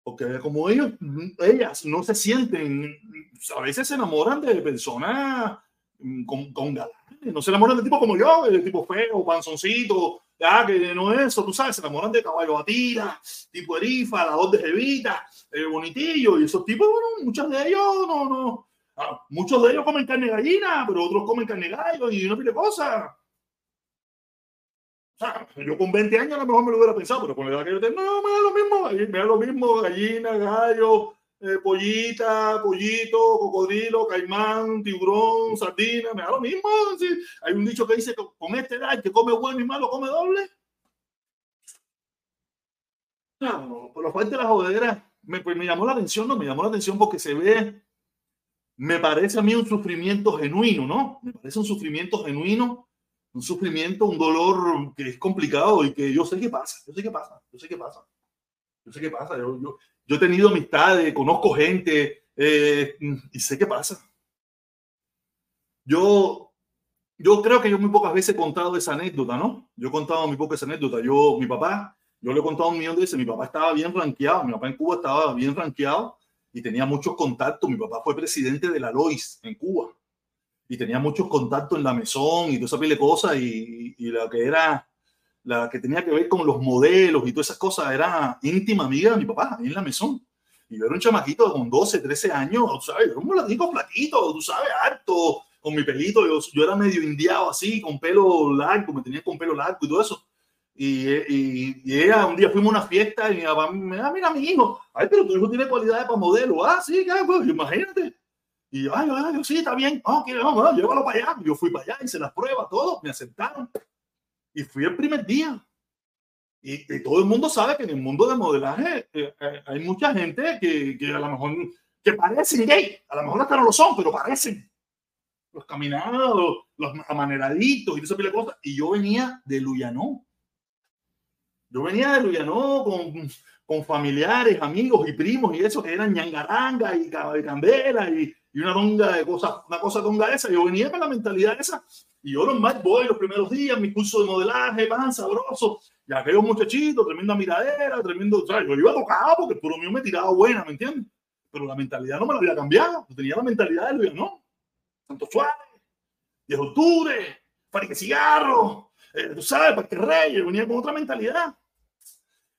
Porque como ellos, ellas no se sienten, a veces se enamoran de personas con, con galanes, no se enamoran de tipo como yo, de tipo feo, panzoncito, ya que no es eso, tú sabes, se enamoran de caballo batida, tipo Erifa, la dos de Jevita, el bonitillo, y esos tipos, bueno, muchos de ellos no, no, ah, muchos de ellos comen carne gallina, pero otros comen carne gallo y una pile de cosas. Yo con 20 años a lo mejor me lo hubiera pensado, pero con la edad que yo tengo, no, me da lo mismo, me da lo mismo, gallina, gallo, eh, pollita, pollito, cocodrilo, caimán, tiburón, sardina, me da lo mismo. Hay un dicho que dice que con este edad que come bueno y malo come doble. No, por lo cual de la jodera me, pues, me llamó la atención, no, me llamó la atención porque se ve, me parece a mí un sufrimiento genuino, ¿no? Me parece un sufrimiento genuino, un sufrimiento, un dolor que es complicado y que yo sé qué pasa, yo sé qué pasa, yo sé qué pasa. Yo sé qué pasa, yo, yo, yo he tenido amistades, conozco gente eh, y sé qué pasa. Yo, yo creo que yo muy pocas veces he contado esa anécdota, ¿no? Yo he contado muy pocas anécdotas. Yo, mi papá, yo le he contado un millón de veces. Mi papá estaba bien rankeado. Mi papá en Cuba estaba bien rankeado y tenía muchos contactos. Mi papá fue presidente de la Lois en Cuba y tenía muchos contactos en la mesón y toda esa pile de cosas y, y lo que era la que tenía que ver con los modelos y todas esas cosas, era íntima amiga de mi papá, en la mesón. Y yo era un chamaquito con 12, 13 años, sabes, yo era un latino platito, tú sabes, harto, con mi pelito, yo, yo era medio indiado así, con pelo largo, me tenía con pelo largo y todo eso. Y, y, y ella, un día fuimos a una fiesta y mi papá me ah, mira mi hijo, ay, pero tu hijo tiene cualidades para modelo, ah, sí, pues, imagínate. Y yo, ay, ay, sí, está bien, oh, vamos, llévalo para allá. Yo fui para allá, hice las pruebas, todo, me aceptaron. Y fui el primer día. Y, todo el mundo sabe que en el mundo de modelaje eh, eh, hay mucha gente que, que, a lo mejor que parecen gay, a lo mejor hasta no lo son, pero parecen. Los caminados, los amaneraditos y esa pila de cosas. Y yo venía de Luyanó. Yo venía de Luyanó con, con familiares, amigos y primos y eso que eran ñangaranga y, y candela y, y una donga de cosas, una cosa donga esa. Yo venía con la mentalidad esa y yo más voy los primeros días, mi curso de modelaje, pan sabroso. Y aquellos muchachitos, tremenda miradera, tremendo. O yo iba a tocar porque por lo mío me tiraba buena, ¿me entiendes? Pero la mentalidad no me la había cambiado. Yo tenía la mentalidad de Luis, ¿no? Santo Suárez, 10 de octubre, que Cigarro, eh, tú sabes, Parque Rey. Yo venía con otra mentalidad.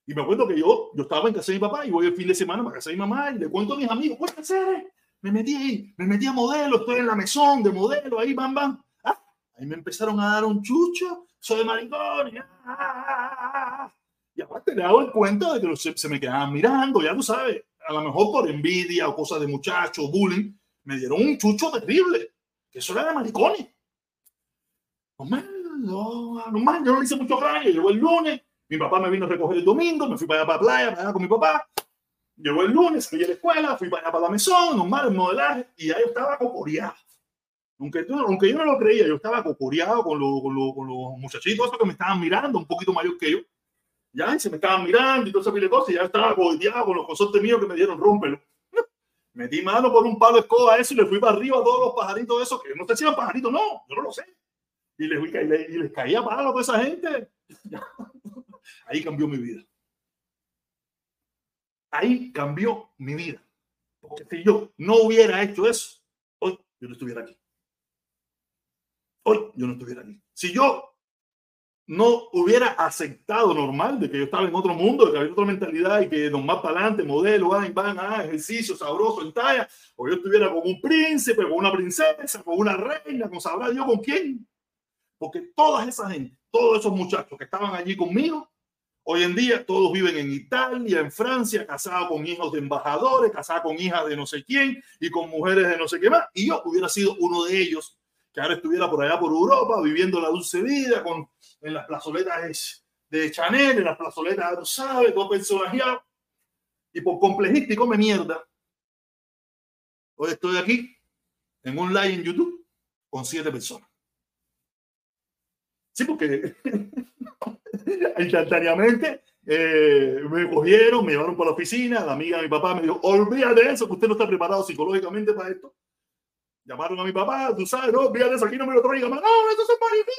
Y me acuerdo que yo, yo estaba en casa de mi papá y voy el fin de semana para casa de mi mamá y le cuento a mis amigos, ¿qué hacer? Me metí ahí, me metí a modelo, estoy en la mesón de modelo, ahí, bam, bam. Ahí me empezaron a dar un chucho, soy maricón. Y, ah, ah, ah, y aparte le hago el cuento de que se, me quedaban mirando, ya tú sabes, a lo mejor por envidia o cosas de muchachos, bullying, me dieron un chucho terrible, que eso era de maricones. No no, no, yo no hice mucho daño, llegó el lunes, mi papá me vino a recoger el domingo, me fui para allá para la playa, para allá con mi papá. Llegó el lunes, salí a la escuela, fui para para la mesón, normal, el modelaje, y ahí estaba cocoreado. Aunque, yo no lo creía, yo estaba cocoreado con, los muchachitos que me estaban mirando, un poquito mayor que yo. Ya, y se me estaban mirando y todo ese de cosas, y ya estaba codeado con los consortes míos que me dieron rómpelo. <laughs> Metí mano por un palo de escoba a eso y le fui para arriba a todos los pajaritos esos, que no sé si pajaritos, no, yo no lo sé. Y les, y les, y les caía palo a toda esa gente. <laughs> Ahí cambió mi vida. Ahí cambió mi vida. Porque si yo no hubiera hecho eso, hoy yo no estuviera aquí hoy yo no estuviera aquí. Si yo no hubiera aceptado normal de que yo estaba en otro mundo, de que había otra mentalidad y que más para adelante, modelo, van, van, ah, ejercicio sabroso en talla, o yo estuviera con un príncipe, con una princesa, con una reina, con sabrá yo con quién. Porque toda esa gente, todos esos muchachos que estaban allí conmigo, hoy en día todos viven en Italia, en Francia, casados con hijos de embajadores, casados con hijas de no sé quién y con mujeres de no sé qué más. Y yo hubiera sido uno de ellos que ahora estuviera por allá por Europa viviendo la dulce vida con, en las plazoletas de Chanel, en las plazoletas, tú sabes, todo personajeado. Y por complejista y come mierda. Hoy estoy aquí en un live en YouTube con siete personas. Sí, porque <laughs> instantáneamente eh, me cogieron, me llevaron para la oficina, la amiga de mi papá me dijo, olvídate de eso, que usted no está preparado psicológicamente para esto. Llamaron a mi papá, tú sabes, no, fíjate, eso aquí no me lo traiga más. No, eso es mariquita.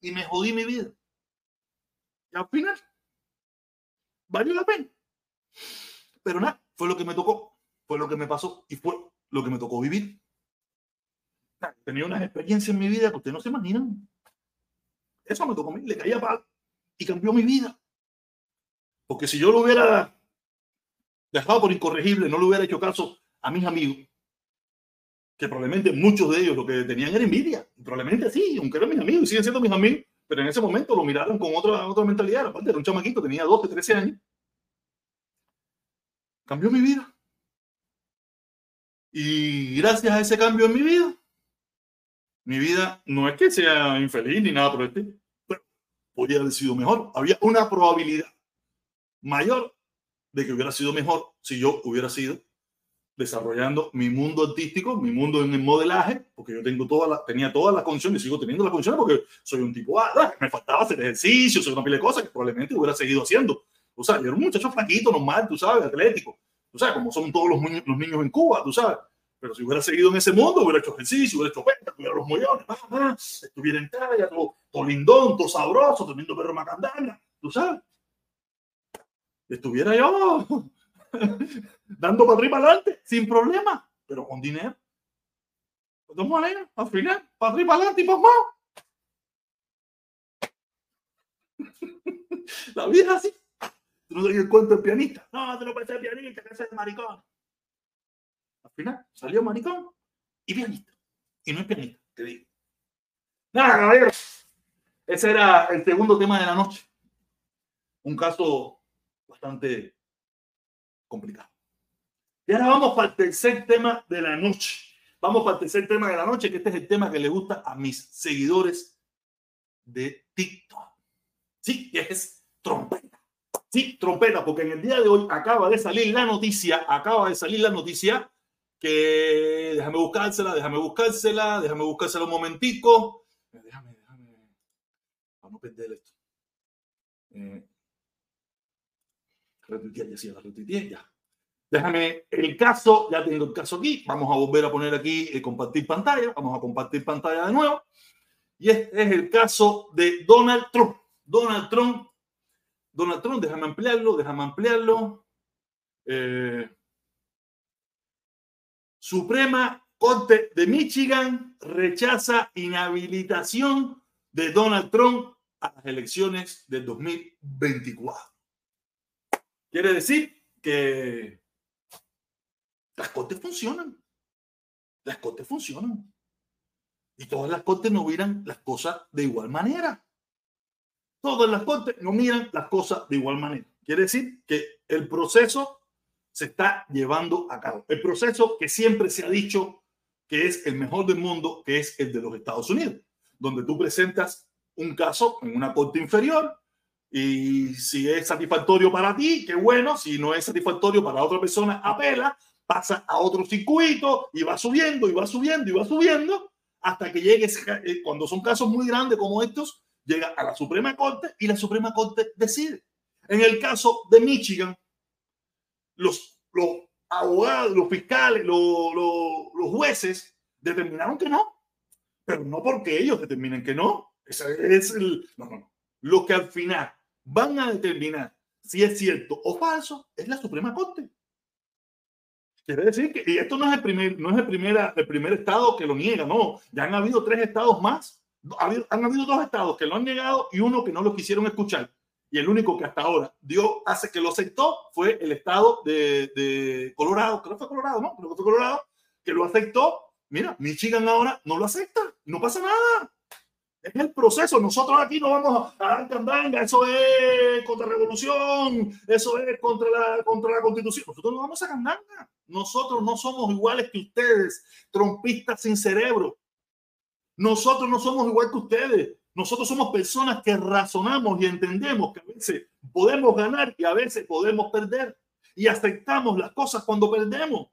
Y me jodí mi vida. Y al final, valió la pena. Pero nada, fue lo que me tocó, fue lo que me pasó y fue lo que me tocó vivir. Tenía unas experiencias en mi vida que ustedes no se imaginan. Eso me tocó a mí, le caía palo y cambió mi vida. Porque si yo lo hubiera dejado por incorregible, no le hubiera hecho caso a mis amigos, que probablemente muchos de ellos lo que tenían era envidia. Probablemente sí, aunque eran mis amigos y siguen siendo mis amigos, pero en ese momento lo miraron con otra, otra mentalidad. Aparte, era un chamaquito, tenía 12, 13 años. Cambió mi vida. Y gracias a ese cambio en mi vida, mi vida no es que sea infeliz ni nada por el estilo, pero podría haber sido mejor. Había una probabilidad mayor de que hubiera sido mejor si yo hubiera sido desarrollando mi mundo artístico, mi mundo en el modelaje, porque yo tengo toda la, tenía todas las condiciones y sigo teniendo las condiciones porque soy un tipo, ah, me faltaba hacer ejercicio, soy una pila de cosas que probablemente hubiera seguido haciendo. O sea, yo era un muchacho flaquito, normal, tú sabes, atlético. Tú sabes, como son todos los, los niños en Cuba, tú sabes. Pero si hubiera seguido en ese mundo, hubiera hecho ejercicio, hubiera hecho venta, tuviera los mollones, estuviera en talla, todo, todo, lindón, todo sabroso, teniendo perro macandana, tú sabes. Estuviera yo <laughs> dando para arriba adelante, sin problema, pero con dinero. De todas maneras, al final, para arriba adelante y para más. <laughs> La vida es así. Tú no sabes el cuento del pianista. No, tú no puedes ser pianista, que ser maricón. Al final, salió maricón y pianista. Y no es pianista, te digo. Nada, caballero. Ese era el segundo tema de la noche. Un caso bastante complicado. Y ahora vamos para el tercer tema de la noche. Vamos para el tercer tema de la noche, que este es el tema que le gusta a mis seguidores de TikTok. Sí, es trompeta. Sí, trompeta, porque en el día de hoy acaba de salir la noticia, acaba de salir la noticia que déjame buscársela, déjame buscársela, déjame buscársela un momentico. Déjame, déjame. Vamos a perder esto. Eh, ya, sí, la ya. Déjame el caso, ya tengo el caso aquí. Vamos a volver a poner aquí eh, compartir pantalla. Vamos a compartir pantalla de nuevo. Y este es el caso de Donald Trump. Donald Trump. Donald Trump, déjame ampliarlo, déjame ampliarlo. Eh, Suprema Corte de Michigan rechaza inhabilitación de Donald Trump a las elecciones del 2024. Quiere decir que las cortes funcionan. Las cortes funcionan. Y todas las cortes no miran las cosas de igual manera. Todas las cortes no miran las cosas de igual manera. Quiere decir que el proceso se está llevando a cabo. El proceso que siempre se ha dicho que es el mejor del mundo, que es el de los Estados Unidos, donde tú presentas un caso en una corte inferior y si es satisfactorio para ti, qué bueno, si no es satisfactorio para otra persona, apela, pasa a otro circuito y va subiendo y va subiendo y va subiendo hasta que llegue, eh, cuando son casos muy grandes como estos, llega a la Suprema Corte y la Suprema Corte decide. En el caso de Michigan, los, los abogados, los fiscales, los, los, jueces determinaron que no, pero no porque ellos determinen que no. Es el, no, no, no. Lo que al final van a determinar si es cierto o falso es la Suprema Corte. Quiere decir que y esto no es el primer, no es el primer, el primer estado que lo niega, no. Ya han habido tres estados más. Han habido dos estados que lo han negado y uno que no lo quisieron escuchar. Y el único que hasta ahora dio, hace que lo aceptó fue el estado de, Colorado. Creo que fue Colorado, ¿no? Creo que fue Colorado, que lo aceptó. Mira, Michigan ahora no lo acepta. No pasa nada. Es el proceso. Nosotros aquí no vamos a dar candanga. Eso es contra revolución. Eso es contra la, contra la constitución. Nosotros no vamos a candanga. Nosotros no somos iguales que ustedes, trompistas sin cerebro. Nosotros no somos igual que ustedes. Nosotros somos personas que razonamos y entendemos que a veces podemos ganar y a veces podemos perder. Y aceptamos las cosas cuando perdemos.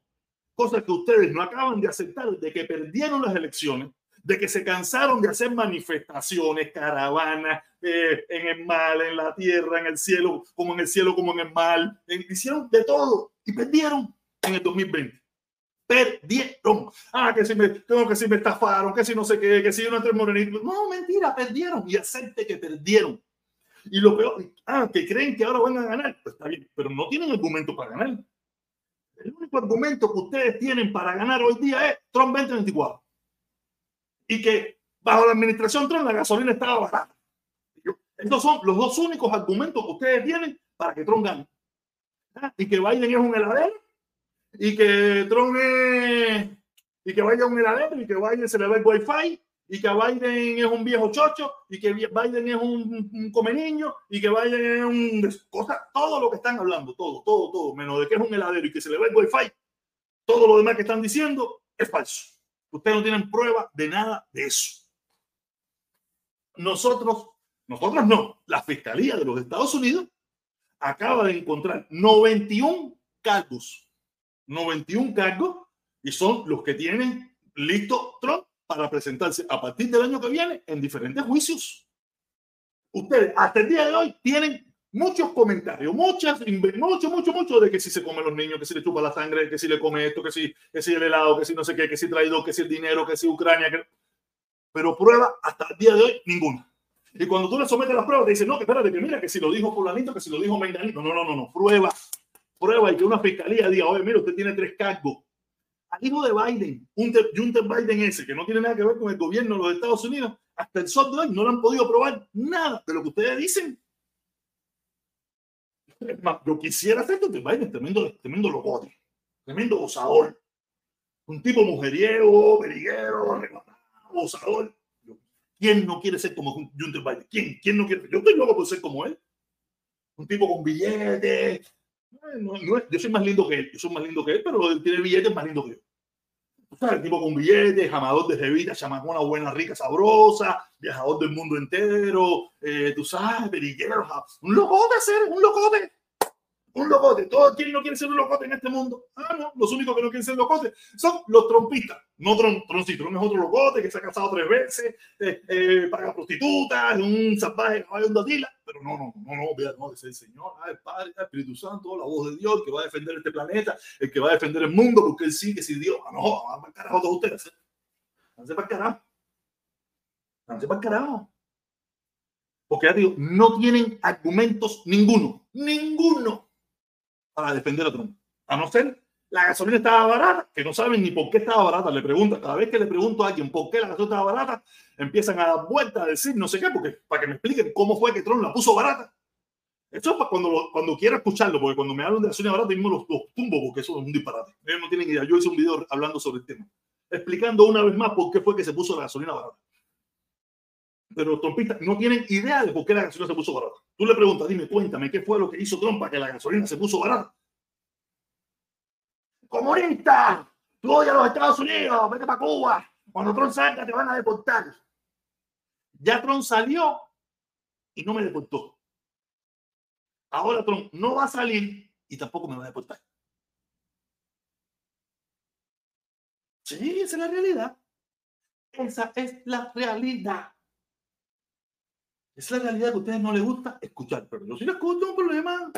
Cosas que ustedes no acaban de aceptar de que perdieron las elecciones de que se cansaron de hacer manifestaciones, caravanas, eh, en el mar, en la tierra, en el cielo, como en el cielo, como en el mar. Eh, hicieron de todo y perdieron en el 2020. Perdieron. Ah, que si me, que si me estafaron, que si no sé qué, que si yo no entré morenito. No, mentira, perdieron y acepte que perdieron. Y lo peor, ah, que creen que ahora van a ganar. Pues está bien, pero no tienen argumento para ganar. El único argumento que ustedes tienen para ganar hoy día es Trump 2024 y que bajo la administración Trump la gasolina estaba barata. Estos son los dos únicos argumentos que ustedes tienen para que Trump gane. ¿Ah? Y que Biden es un heladero y que Trump y que es un heladero y que Biden se le ve el wifi y que Biden es un viejo chocho y que Biden es un, un come niño y que Biden es un cosa, todo lo que están hablando, todo, todo, todo, menos de que es un heladero y que se le ve el wifi, todo lo demás que están diciendo es falso. Ustedes no tienen prueba de nada de eso. Nosotros, nosotros no, la Fiscalía de los Estados Unidos acaba de encontrar 91 cargos, 91 cargos y son los que tienen listo Trump para presentarse a partir del año que viene en diferentes juicios. Ustedes hasta el día de hoy tienen muchos comentarios, muchas, mucho, mucho, mucho de que si se come los niños, que si le chupa la sangre, que si le come esto, que si, que si el helado, que si no sé qué, que si traído, que si el dinero, que si Ucrania, que... pero prueba hasta el día de hoy ninguna. Y cuando tú le sometes las pruebas, te dicen, no, que espérate, que mira, que si lo dijo fulanito, que si lo dijo menganito. No, no, no, no, prueba, prueba y que una fiscalía diga, oye, mira, usted tiene tres cargos al hijo de Biden, Hunter, Hunter Biden ese, que no tiene nada que ver con el gobierno de los Estados Unidos, hasta el sol de hoy no le han podido probar nada de lo que ustedes dicen. Yo quisiera hacer Hunter Biden, tremendo, tremendo locote, tremendo osador. Un tipo mujeriego, periguero, osador. ¿Quién no quiere ser como Hunter Biden? ¿Quién? ¿Quién no quiere? Yo estoy loco por ser como él. Un tipo con billetes, yo soy más lindo que él, yo soy más lindo que él, pero él tiene billetes más lindo que yo. O sea, el tipo con billetes, amador de jevitas, chamacona buena, rica, sabrosa, viajador del mundo entero, eh, tú sabes, perillero, un locote ser, un locote un locote. Todo quien no quiere ser un locote en este mundo. Ah, no, los únicos que no quieren ser locotes son los trompistas. No Tron, Troncito, no es otro locote que se ha casado tres veces, eh, eh, paga prostitutas, un salvaje un datila. Pero no, no, no, no, vea, no, es el Señor, ah, el Padre, el Espíritu Santo, la voz de Dios, que va a defender este planeta, el que va a defender el mundo, porque él sí que si Dios, ah, no, vamos a carajo todos ustedes. Váyanse para carajo. Váyanse para carajo. Porque ya digo, no tienen argumentos ninguno, ninguno para defender a Trump. A no ser la gasolina estaba barata, que no saben ni por qué estaba barata. Le preguntan, cada vez que le pregunto a alguien por qué la gasolina estaba barata, empiezan a dar vueltas a decir no sé qué, porque para que me expliquen cómo fue que Trump la puso barata. Esto es para cuando, cuando quiera escucharlo, porque cuando me hablan de gasolina barata, mismo los, los tumbo, porque eso es un disparate. Ellos no tienen idea. Yo hice un video hablando sobre el tema, explicando una vez más por qué fue que se puso la gasolina barata. Pero los trompistas no tienen idea de por qué la gasolina se puso barata. Tú le preguntas, dime, cuéntame, ¿qué fue lo que hizo Trump para que la gasolina se puso barata? ¡Comunista! ¡Tú odias a los Estados Unidos! ¡Vete para Cuba! Cuando Trump salga te van a deportar. Ya Trump salió y no me deportó. Ahora Trump no va a salir y tampoco me va a deportar. Sí, esa es la realidad. Esa es la realidad. Es la realidad que a ustedes no les gusta escuchar, pero yo sí les escucho un problema.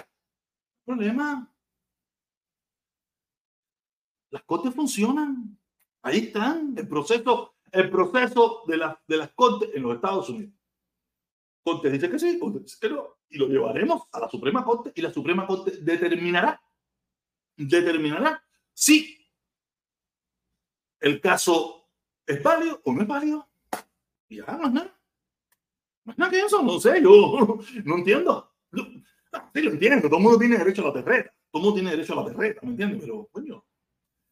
problema. Las cortes funcionan. Ahí están. El proceso, el proceso de, la, de las cortes en los Estados Unidos. Corte dice que sí, Corte dice que no. Y lo llevaremos a la Suprema Corte y la Suprema Corte determinará, determinará si el caso es válido o no es válido. Y ya, más nada. Nada que eso, no sé, yo <laughs> no entiendo. Sí, lo entiendo, todo el mundo tiene derecho a la terreta. Todo el mundo tiene derecho a la terreta, ¿me entiendes? Pero, coño,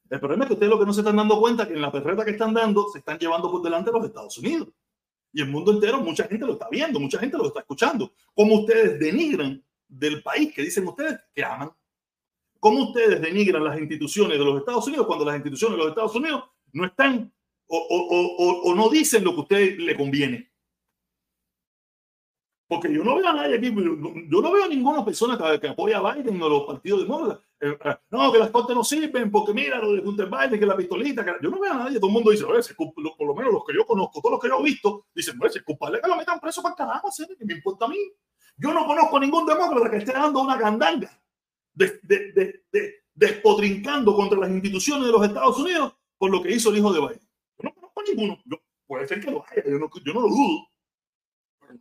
el problema es que ustedes lo que no se están dando cuenta es que en la terreta que están dando se están llevando por delante los Estados Unidos. Y el mundo entero, mucha gente lo está viendo, mucha gente lo está escuchando. Cómo ustedes denigran del país que dicen ustedes que aman. Cómo ustedes denigran las instituciones de los Estados Unidos cuando las instituciones de los Estados Unidos no están o, no dicen lo que a usted le conviene. Porque yo no veo a nadie aquí, yo no veo a ninguna persona que, que apoya a Biden o los partidos de moda. Eh, eh, no, que las cortes no sirven, porque mira lo de Hunter Biden, que la pistolita. Que... Yo no veo a nadie, todo el mundo dice, por lo menos los que yo conozco, todos los que yo he visto, dicen, oye, es culpable que lo metan preso para carajo, ¿qué me importa a mí? Yo no conozco a ningún demócrata que esté dando una candanga de, de, de, de, despotrincando contra las instituciones de los Estados Unidos por lo que hizo el hijo de Biden. Yo no conozco a ninguno. Puede ser que lo haya, yo no, lo dudo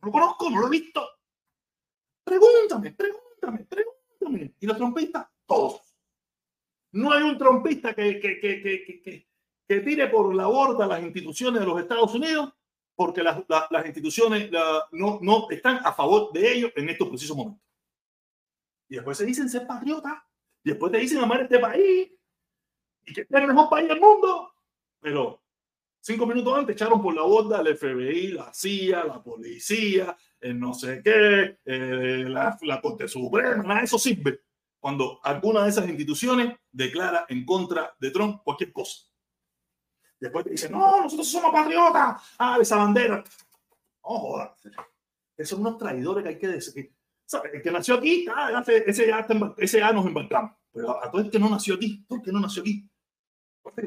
lo conozco, no lo he visto. Pregúntame, pregúntame, pregúntame. ¿Y los trompistas? Todos. No hay un trompista que, que, que, que, tire por la borda las instituciones de los Estados Unidos porque las, las instituciones no, no están a favor de ellos en estos precisos momentos. Y después se dicen ser patriotas, y después te dicen amar este país, y que es el mejor país del mundo. Pero cinco minutos antes echaron por la borda al FBI, la CIA, la policía, el no sé qué, eh, la, Corte Suprema, nada eso sirve cuando alguna de esas instituciones declara en contra de Trump cualquier cosa. Después te dicen, no, nosotros somos patriotas, ah, esa bandera. No jodas. Esos son unos traidores que hay que decir. El que nació aquí, ah, ese, ya, ese ya nos embarcamos. Pero a todo el que no nació aquí, todo el que no nació aquí.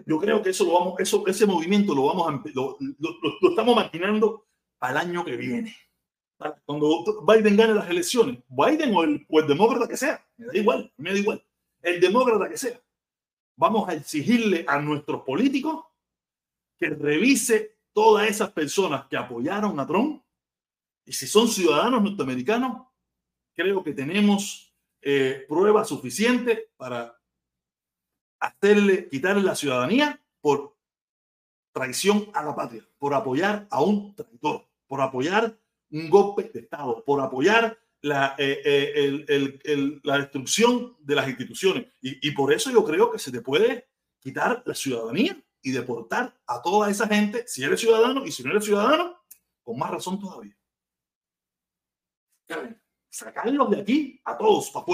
Yo creo que eso lo vamos, eso, ese movimiento lo vamos a, lo, lo, estamos maquinando al año que viene. Cuando Biden gane las elecciones, Biden o el, o el demócrata que sea, me da igual, me da igual, el demócrata que sea, vamos a exigirle a nuestros políticos que revise todas esas personas que apoyaron a Trump y si son ciudadanos norteamericanos, creo que tenemos eh, pruebas suficientes para hacerle, quitarle la ciudadanía por traición a la patria, por apoyar a un traidor, por apoyar un golpe de Estado, por apoyar la, eh, eh, la destrucción de las instituciones. Y, por eso yo creo que se te puede quitar la ciudadanía y deportar a toda esa gente, si eres ciudadano y si no eres ciudadano, con más razón todavía. Sacarlos de aquí a todos para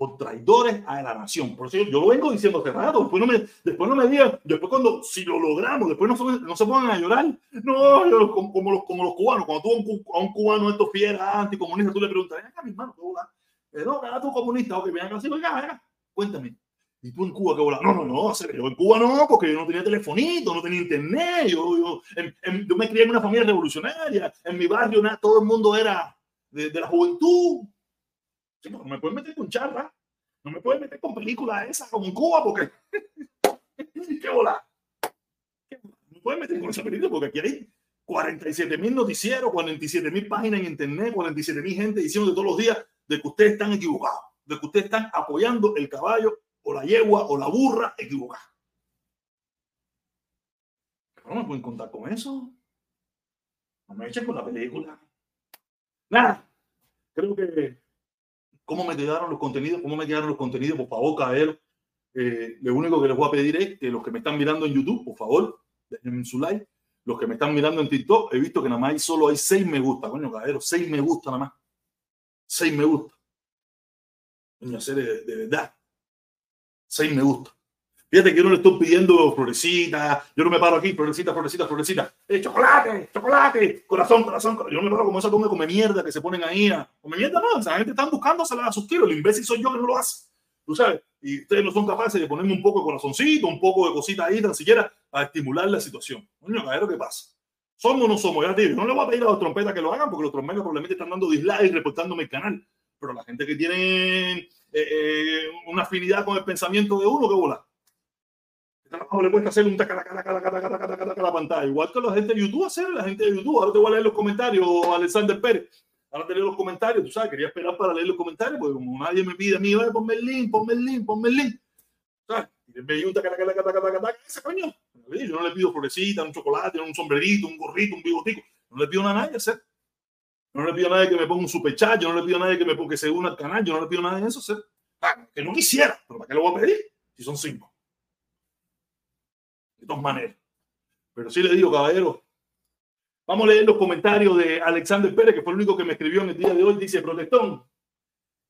por traidores a la nación. Por eso yo, lo vengo diciendo hace rato. Después no me, después no me digan, después cuando, si lo logramos, después no se, no se pongan a llorar. No, como, como, los, como los cubanos. Cuando tú a un, cubano estos fieras anticomunistas, tú le preguntas, ven acá, mi hermano, ¿qué bola? Eh, no, nada, tú comunista, ok, ven acá, sí, venga, venga, cuéntame. ¿Y tú en Cuba qué bola? No, no, no, yo en Cuba no, porque yo no tenía telefonito, no tenía internet, yo, yo, yo me crié en una familia revolucionaria, en mi barrio nada, todo el mundo era de, de la juventud, no me pueden meter con charla, no me pueden meter con películas esas como en Cuba, porque. <laughs> ¡Qué bola! No me pueden meter con esa película porque aquí hay 47 mil noticieros, 47 mil páginas en internet, 47 mil gente diciendo todos los días de que ustedes están equivocados, de que ustedes están apoyando el caballo o la yegua o la burra equivocada. no me pueden contar con eso. No me echen con la película. Nada. Creo que cómo me quedaron los contenidos, cómo me quedaron los contenidos, por favor, caer. Eh, lo único que les voy a pedir es que los que me están mirando en YouTube, por favor, denme su like. Los que me están mirando en TikTok, he visto que nada más hay, solo hay seis me gusta, coño, caballero, seis me gusta nada más. Seis me gusta. Coño, de, de verdad. Seis me gusta. Fíjate que yo no le estoy pidiendo florecita, yo no me paro aquí, florecita, florecita, florecita. Eh, chocolate, chocolate, corazón, corazón, Yo no me paro como esa come, come mierda que se ponen ahí. A, come mierda, no, esa gente está buscándosela a sus tiros. El imbécil soy yo que no lo hace. Tú sabes, y ustedes no son capaces de ponerme un poco de corazoncito, un poco de cosita ahí, tan siquiera a estimular la situación. Coño, lo ¿qué pasa? ¿Somos o no somos? Ya digo, no le voy a pedir a los trompetas que lo hagan porque los trompetas probablemente están dando dislike reportándome el canal. Pero la gente que tiene eh, eh, una afinidad con el pensamiento de uno, ¿qué bola? Le cuesta hacer un taca, taca, taca, taca, taca, taca, taca, la pantalla. Igual que la gente de YouTube hacer, la gente de YouTube. Ahora te voy a leer los comentarios, Alexander Pérez. Ahora te leo los comentarios, tú sabes, quería esperar para leer los comentarios, porque como nadie me pide a mí, ponme el link, ponme el link, ponme el link. ¿Sabes? Y me un taca, taca, ese coño. Yo no le pido florecita, un chocolate, un sombrerito, un gorrito, un bigotico. No le pido a nadie hacer. No le pido a nadie que me ponga un super chat, yo no le pido a nadie que me ponga que se una al canal, yo no le pido a nadie eso hacer. Ah, que no quisiera, pero ¿para qué lo voy a pedir? Si son cinco de todas maneras. Pero sí le digo, caballero, vamos a leer los comentarios de Alexander Pérez, que fue el único que me escribió en el día de hoy. Dice, protestón,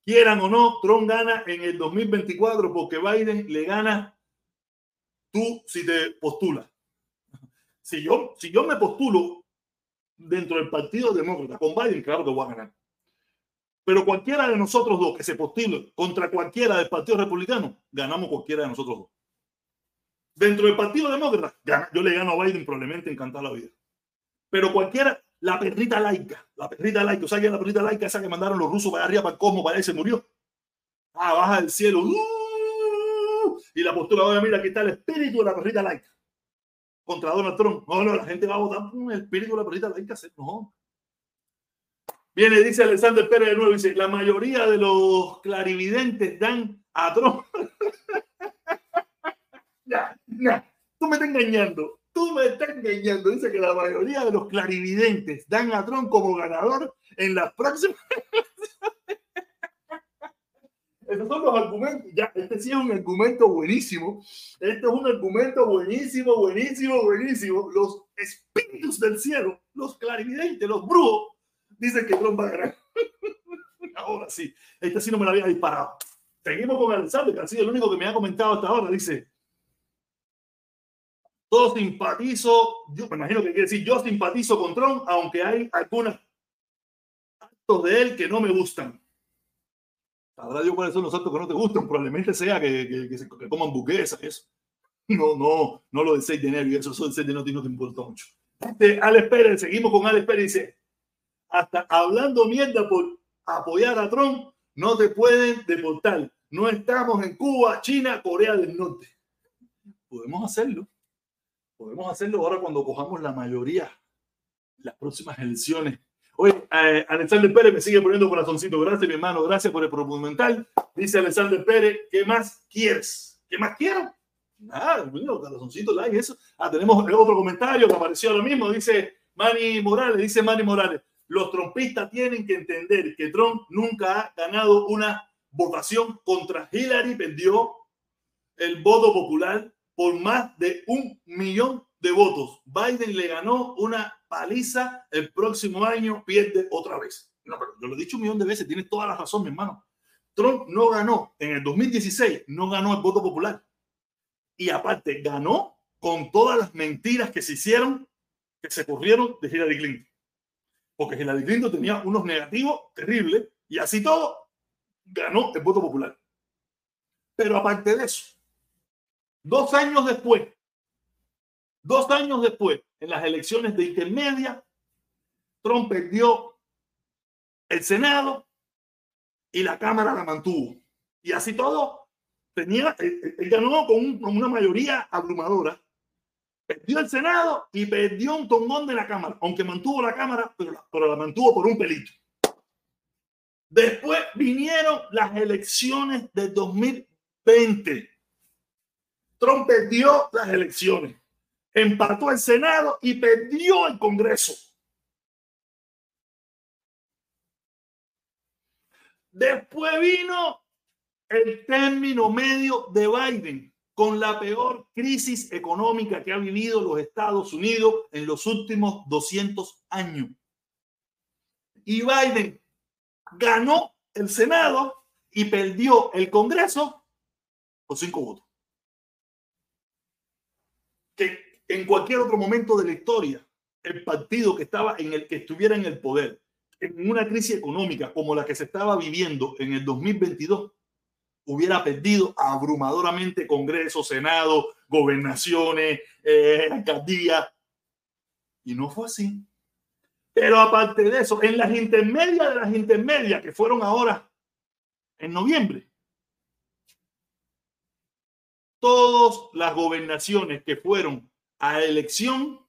quieran o no, Trump gana en el 2024 porque Biden le gana tú si te postulas. <laughs> Si yo, si yo me postulo dentro del Partido Demócrata con Biden, claro que voy a ganar. Pero cualquiera de nosotros dos que se postule contra cualquiera del Partido Republicano, ganamos cualquiera de nosotros dos. Dentro del Partido Demócrata, yo le gano a Biden probablemente encantar la vida. Pero cualquiera, la perrita laica, la perrita laica, o sea, la perrita laica esa que mandaron los rusos para arriba, para el cosmos, para ahí se murió. Ah, baja del cielo. ¡uh! y la postura, oye, mira, aquí está el espíritu de la perrita laica. Contra Donald Trump. No, no, la gente va a votar por el espíritu de la perrita laica. Viene, dice Alexander Pérez de nuevo, dice, la mayoría de los clarividentes dan a Trump. <laughs> Ya. Tú me estás engañando. Tú me estás engañando. Dice que la mayoría de los clarividentes dan a Trump como ganador en las próximas. Esos son los argumentos. Ya, este sí es un argumento buenísimo. Este es un argumento buenísimo, buenísimo, buenísimo. Los espíritus del cielo, los clarividentes, los brujos, dicen que Trump va a ganar. <laughs> Ahora sí, este sí no me lo había disparado. Seguimos con Alexander, que ha sido el único que me ha comentado hasta ahora. Dice: Yo simpatizo, yo me imagino que quiere decir, yo simpatizo con Trump, aunque hay algunos actos de él que no me gustan. Sabrá Dios cuáles son los actos que no te gustan. Probablemente sea que, que, que, se, que coman buquesas, eso. No, no, no lo del 6 de enero y eso, eso del 6 de enero no te importa mucho. Este, Alex Pérez, seguimos con Alex Pérez, dice, hasta hablando mierda por apoyar a Trump, no te pueden deportar. No estamos en Cuba, China, Corea del Norte. Podemos hacerlo. Podemos hacerlo ahora cuando cojamos la mayoría, las próximas elecciones. Oye, eh, Alexander Pérez me sigue poniendo corazoncito. Gracias, mi hermano. Gracias por el documental. Dice Alexander Pérez, ¿qué más quieres? ¿Qué más quiero? Nada, bueno, corazoncito, like, eso. Ah, tenemos otro comentario que apareció ahora mismo. Dice Manny Morales, dice Manny Morales. Los trompistas tienen que entender que Trump nunca ha ganado una votación contra Hillary, perdió el voto popular por más de un millón de votos. Biden le ganó una paliza, el próximo año pierde otra vez. No, pero yo lo he dicho un millón de veces, tienes toda la razón, mi hermano. Trump no ganó en el 2016, no ganó el voto popular. Y aparte, ganó con todas las mentiras que se hicieron, que se corrieron de Hillary Clinton. Porque Hillary Clinton tenía unos negativos terribles y así todo ganó el voto popular. Pero aparte de eso, dos años después, dos años después, en las elecciones de intermedia, Trump perdió el Senado y la Cámara la mantuvo. Y así todo, tenía, él, él ganó con, un, con, una mayoría abrumadora. Perdió el Senado y perdió un tongón de la Cámara, aunque mantuvo la Cámara, pero la, pero la mantuvo por un pelito. Después vinieron las elecciones de 2020. Trump perdió las elecciones, empató el Senado y perdió el Congreso. Después vino el término medio de Biden con la peor crisis económica que ha vivido los Estados Unidos en los últimos 200 años. Y Biden ganó el Senado y perdió el Congreso por cinco votos. Que en cualquier otro momento de la historia, el partido que estaba en el que estuviera en el poder, en una crisis económica como la que se estaba viviendo en el 2022, hubiera perdido abrumadoramente Congreso, Senado, gobernaciones, eh, alcaldía. Y no fue así. Pero aparte de eso, en las intermedias de las intermedias que fueron ahora en noviembre, todas las gobernaciones que fueron a elección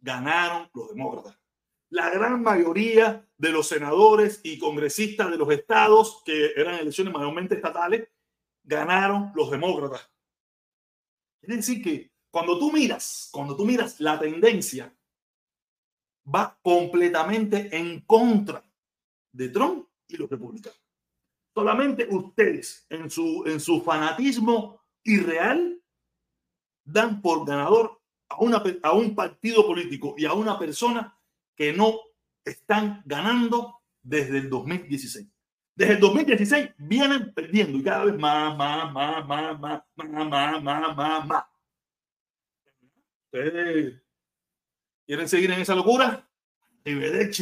ganaron los demócratas. La gran mayoría de los senadores y congresistas de los estados, que eran elecciones mayormente estatales, ganaron los demócratas. Es decir, que cuando tú miras, cuando tú miras la tendencia va completamente en contra de Trump y los republicanos. Solamente ustedes, en su, en su fanatismo irreal, dan por ganador a, una, a un partido político y a una persona que no están ganando desde el 2016. Desde el 2016 vienen perdiendo y cada vez más, más, más, más, más, más, más, más, más, más. Ustedes ¿Quieren seguir en esa locura?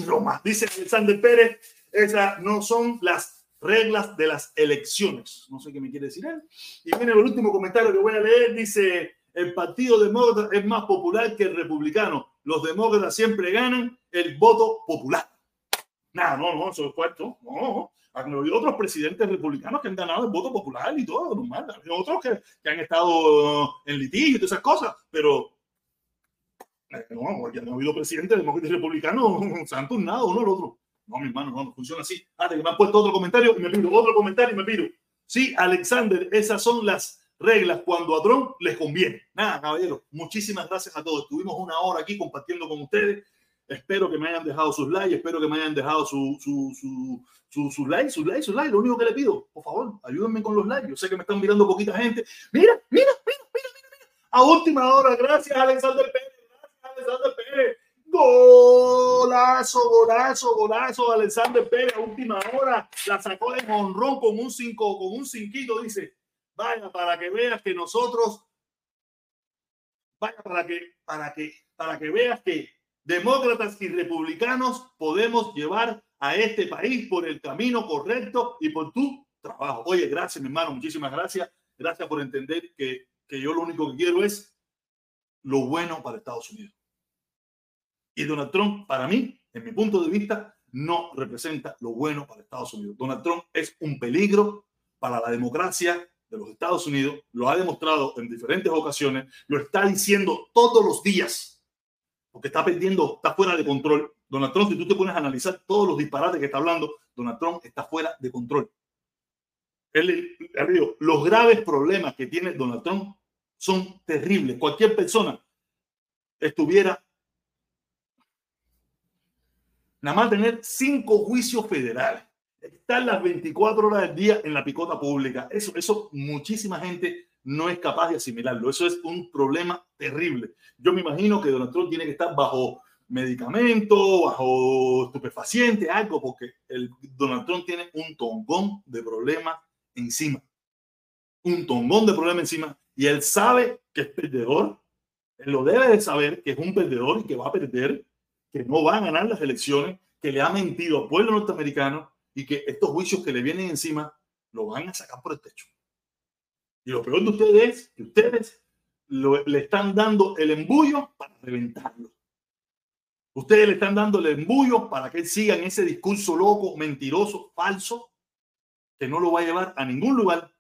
Roma. Dice Alexander Pérez, esas no son las reglas de las elecciones. No sé qué me quiere decir él. Y viene el último comentario que voy a leer. Dice, el Partido Demócrata es más popular que el republicano. Los demócratas siempre ganan el voto popular. Nada, no, no, eso es cuarto. No, han habido otros presidentes republicanos que han ganado el voto popular y todo, normal. Hay otros que, que han estado en litigio y todas esas cosas, pero no, ya no ha habido presidente demócrata y republicano, se han turnado uno al otro. No, mi hermano, no, no funciona así. Ah, que me han puesto otro comentario y me pido, otro comentario y me pido. Sí, Alexander, esas son las reglas cuando a Trump les conviene. Nada, caballero, muchísimas gracias a todos. Estuvimos una hora aquí compartiendo con ustedes. Espero que me hayan dejado sus likes, espero que me hayan dejado su, su, su, su, sus likes, sus likes, sus likes. Lo único que le pido, por favor, ayúdenme con los likes. Yo sé que me están mirando poquita gente. Mira, mira, mira, mira. mira. A última hora, gracias Alexander Pérez, gracias Alexander Pérez. Golazo, golazo, golazo. Alexander Pérez a última hora la sacó de monrón con un cinco, con un cinquito. Dice, vaya, para que veas que nosotros, vaya, para que, para que, para que veas que demócratas y republicanos podemos llevar a este país por el camino correcto y por tu trabajo. Oye, gracias, mi hermano, muchísimas gracias. Gracias por entender que, que yo lo único que quiero es lo bueno para Estados Unidos. Y Donald Trump, para mí, en mi punto de vista, no representa lo bueno para Estados Unidos. Donald Trump es un peligro para la democracia de los Estados Unidos, lo ha demostrado en diferentes ocasiones, lo está diciendo todos los días, porque está perdiendo, está fuera de control. Donald Trump, si tú te pones a analizar todos los disparates que está hablando, Donald Trump está fuera de control. Él, los graves problemas que tiene Donald Trump son terribles. Cualquier persona estuviera nada más tener cinco juicios federales, estar las 24 horas del día en la picota pública. Eso, eso muchísima gente no es capaz de asimilarlo. Eso es un problema terrible. Yo me imagino que Donald Trump tiene que estar bajo medicamento, bajo estupefaciente, algo, porque el Donald Trump tiene un tongón de problemas encima. Un tongón de problemas encima. Y él sabe que es perdedor. Él lo debe de saber que es un perdedor y que va a perder que no va a ganar las elecciones, que le ha mentido al pueblo norteamericano y que estos juicios que le vienen encima lo van a sacar por el techo. Y lo peor de ustedes es que ustedes lo, le están dando el embullo para reventarlo. Ustedes le están dando el embullo para que él siga en ese discurso loco, mentiroso, falso, que no lo va a llevar a ningún lugar.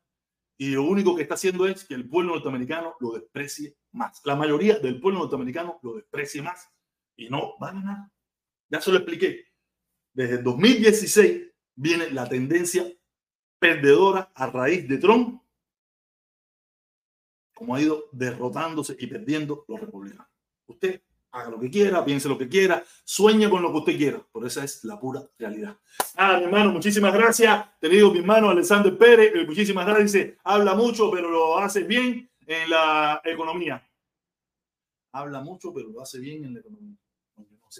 Y lo único que está haciendo es que el pueblo norteamericano lo desprecie más. La mayoría del pueblo norteamericano lo desprecie más y no va a ganar. Ya se lo expliqué. Desde el 2016 viene la tendencia perdedora a raíz de Trump, como ha ido derrotándose y perdiendo los republicanos. Usted haga lo que quiera, piense lo que quiera, sueñe con lo que usted quiera, pero esa es la pura realidad. Ah, mi hermano, muchísimas gracias. Tenido mi hermano Alexander Pérez, eh, muchísimas gracias. Dice, habla mucho, pero lo hace bien en la economía. Habla mucho, pero lo hace bien en la economía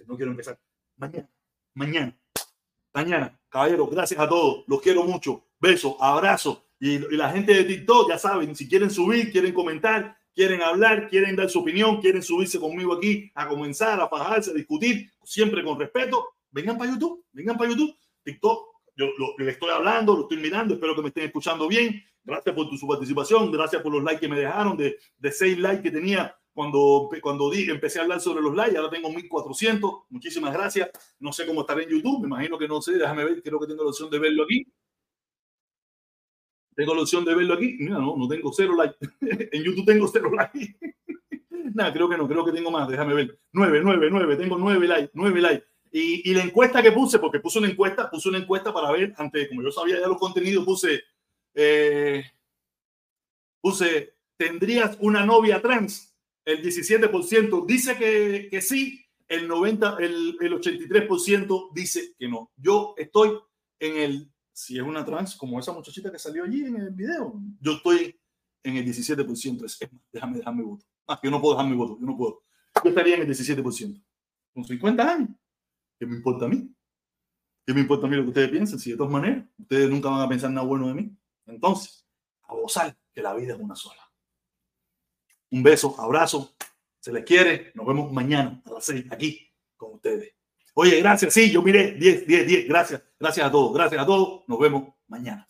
no quiero empezar. Mañana, mañana, mañana. Caballeros, gracias a todos. Los quiero mucho. Besos, abrazos. Y, la gente de TikTok, ya saben, si quieren subir, quieren comentar, quieren hablar, quieren dar su opinión, quieren subirse conmigo aquí a comenzar, a fajarse, a discutir, siempre con respeto, vengan para YouTube, vengan para YouTube. TikTok, yo le estoy hablando, lo estoy mirando, espero que me estén escuchando bien. Gracias por tu, su participación, gracias por los likes que me dejaron, de, de seis likes que tenía cuando, cuando di, empecé a hablar sobre los likes, ahora tengo 1400. Muchísimas gracias. No sé cómo estaré en YouTube, me imagino que no sé, déjame ver, creo que tengo la opción de verlo aquí. Tengo la opción de verlo aquí. Mira, no, no tengo cero likes. <laughs> en YouTube tengo cero likes. <laughs> Nada, creo que no, creo que tengo más, déjame ver. 9, 9, 9, tengo 9 likes, 9 likes. Y, la encuesta que puse, porque puse una encuesta, puse una encuesta para ver, antes, como yo sabía ya los contenidos, puse, eh, puse, ¿tendrías una novia trans? El 17% dice que, que sí, el, 90, el, el 83% dice que no. Yo estoy en el, si es una trans, como esa muchachita que salió allí en el video, yo estoy en el 17%. Es, déjame dejar mi voto. Ah, yo no puedo dejar mi voto, yo no puedo. Yo estaría en el 17%. Con 50 años. ¿Qué me importa a mí? ¿Qué me importa a mí lo que ustedes piensen? Si de todas maneras, ustedes nunca van a pensar nada bueno de mí. Entonces, a gozar que la vida es una sola. Un beso, abrazo, se les quiere. Nos vemos mañana a las 6 aquí con ustedes. Oye, gracias. Sí, yo miré 10, 10, 10. Gracias. Gracias a todos. Gracias a todos. Nos vemos mañana.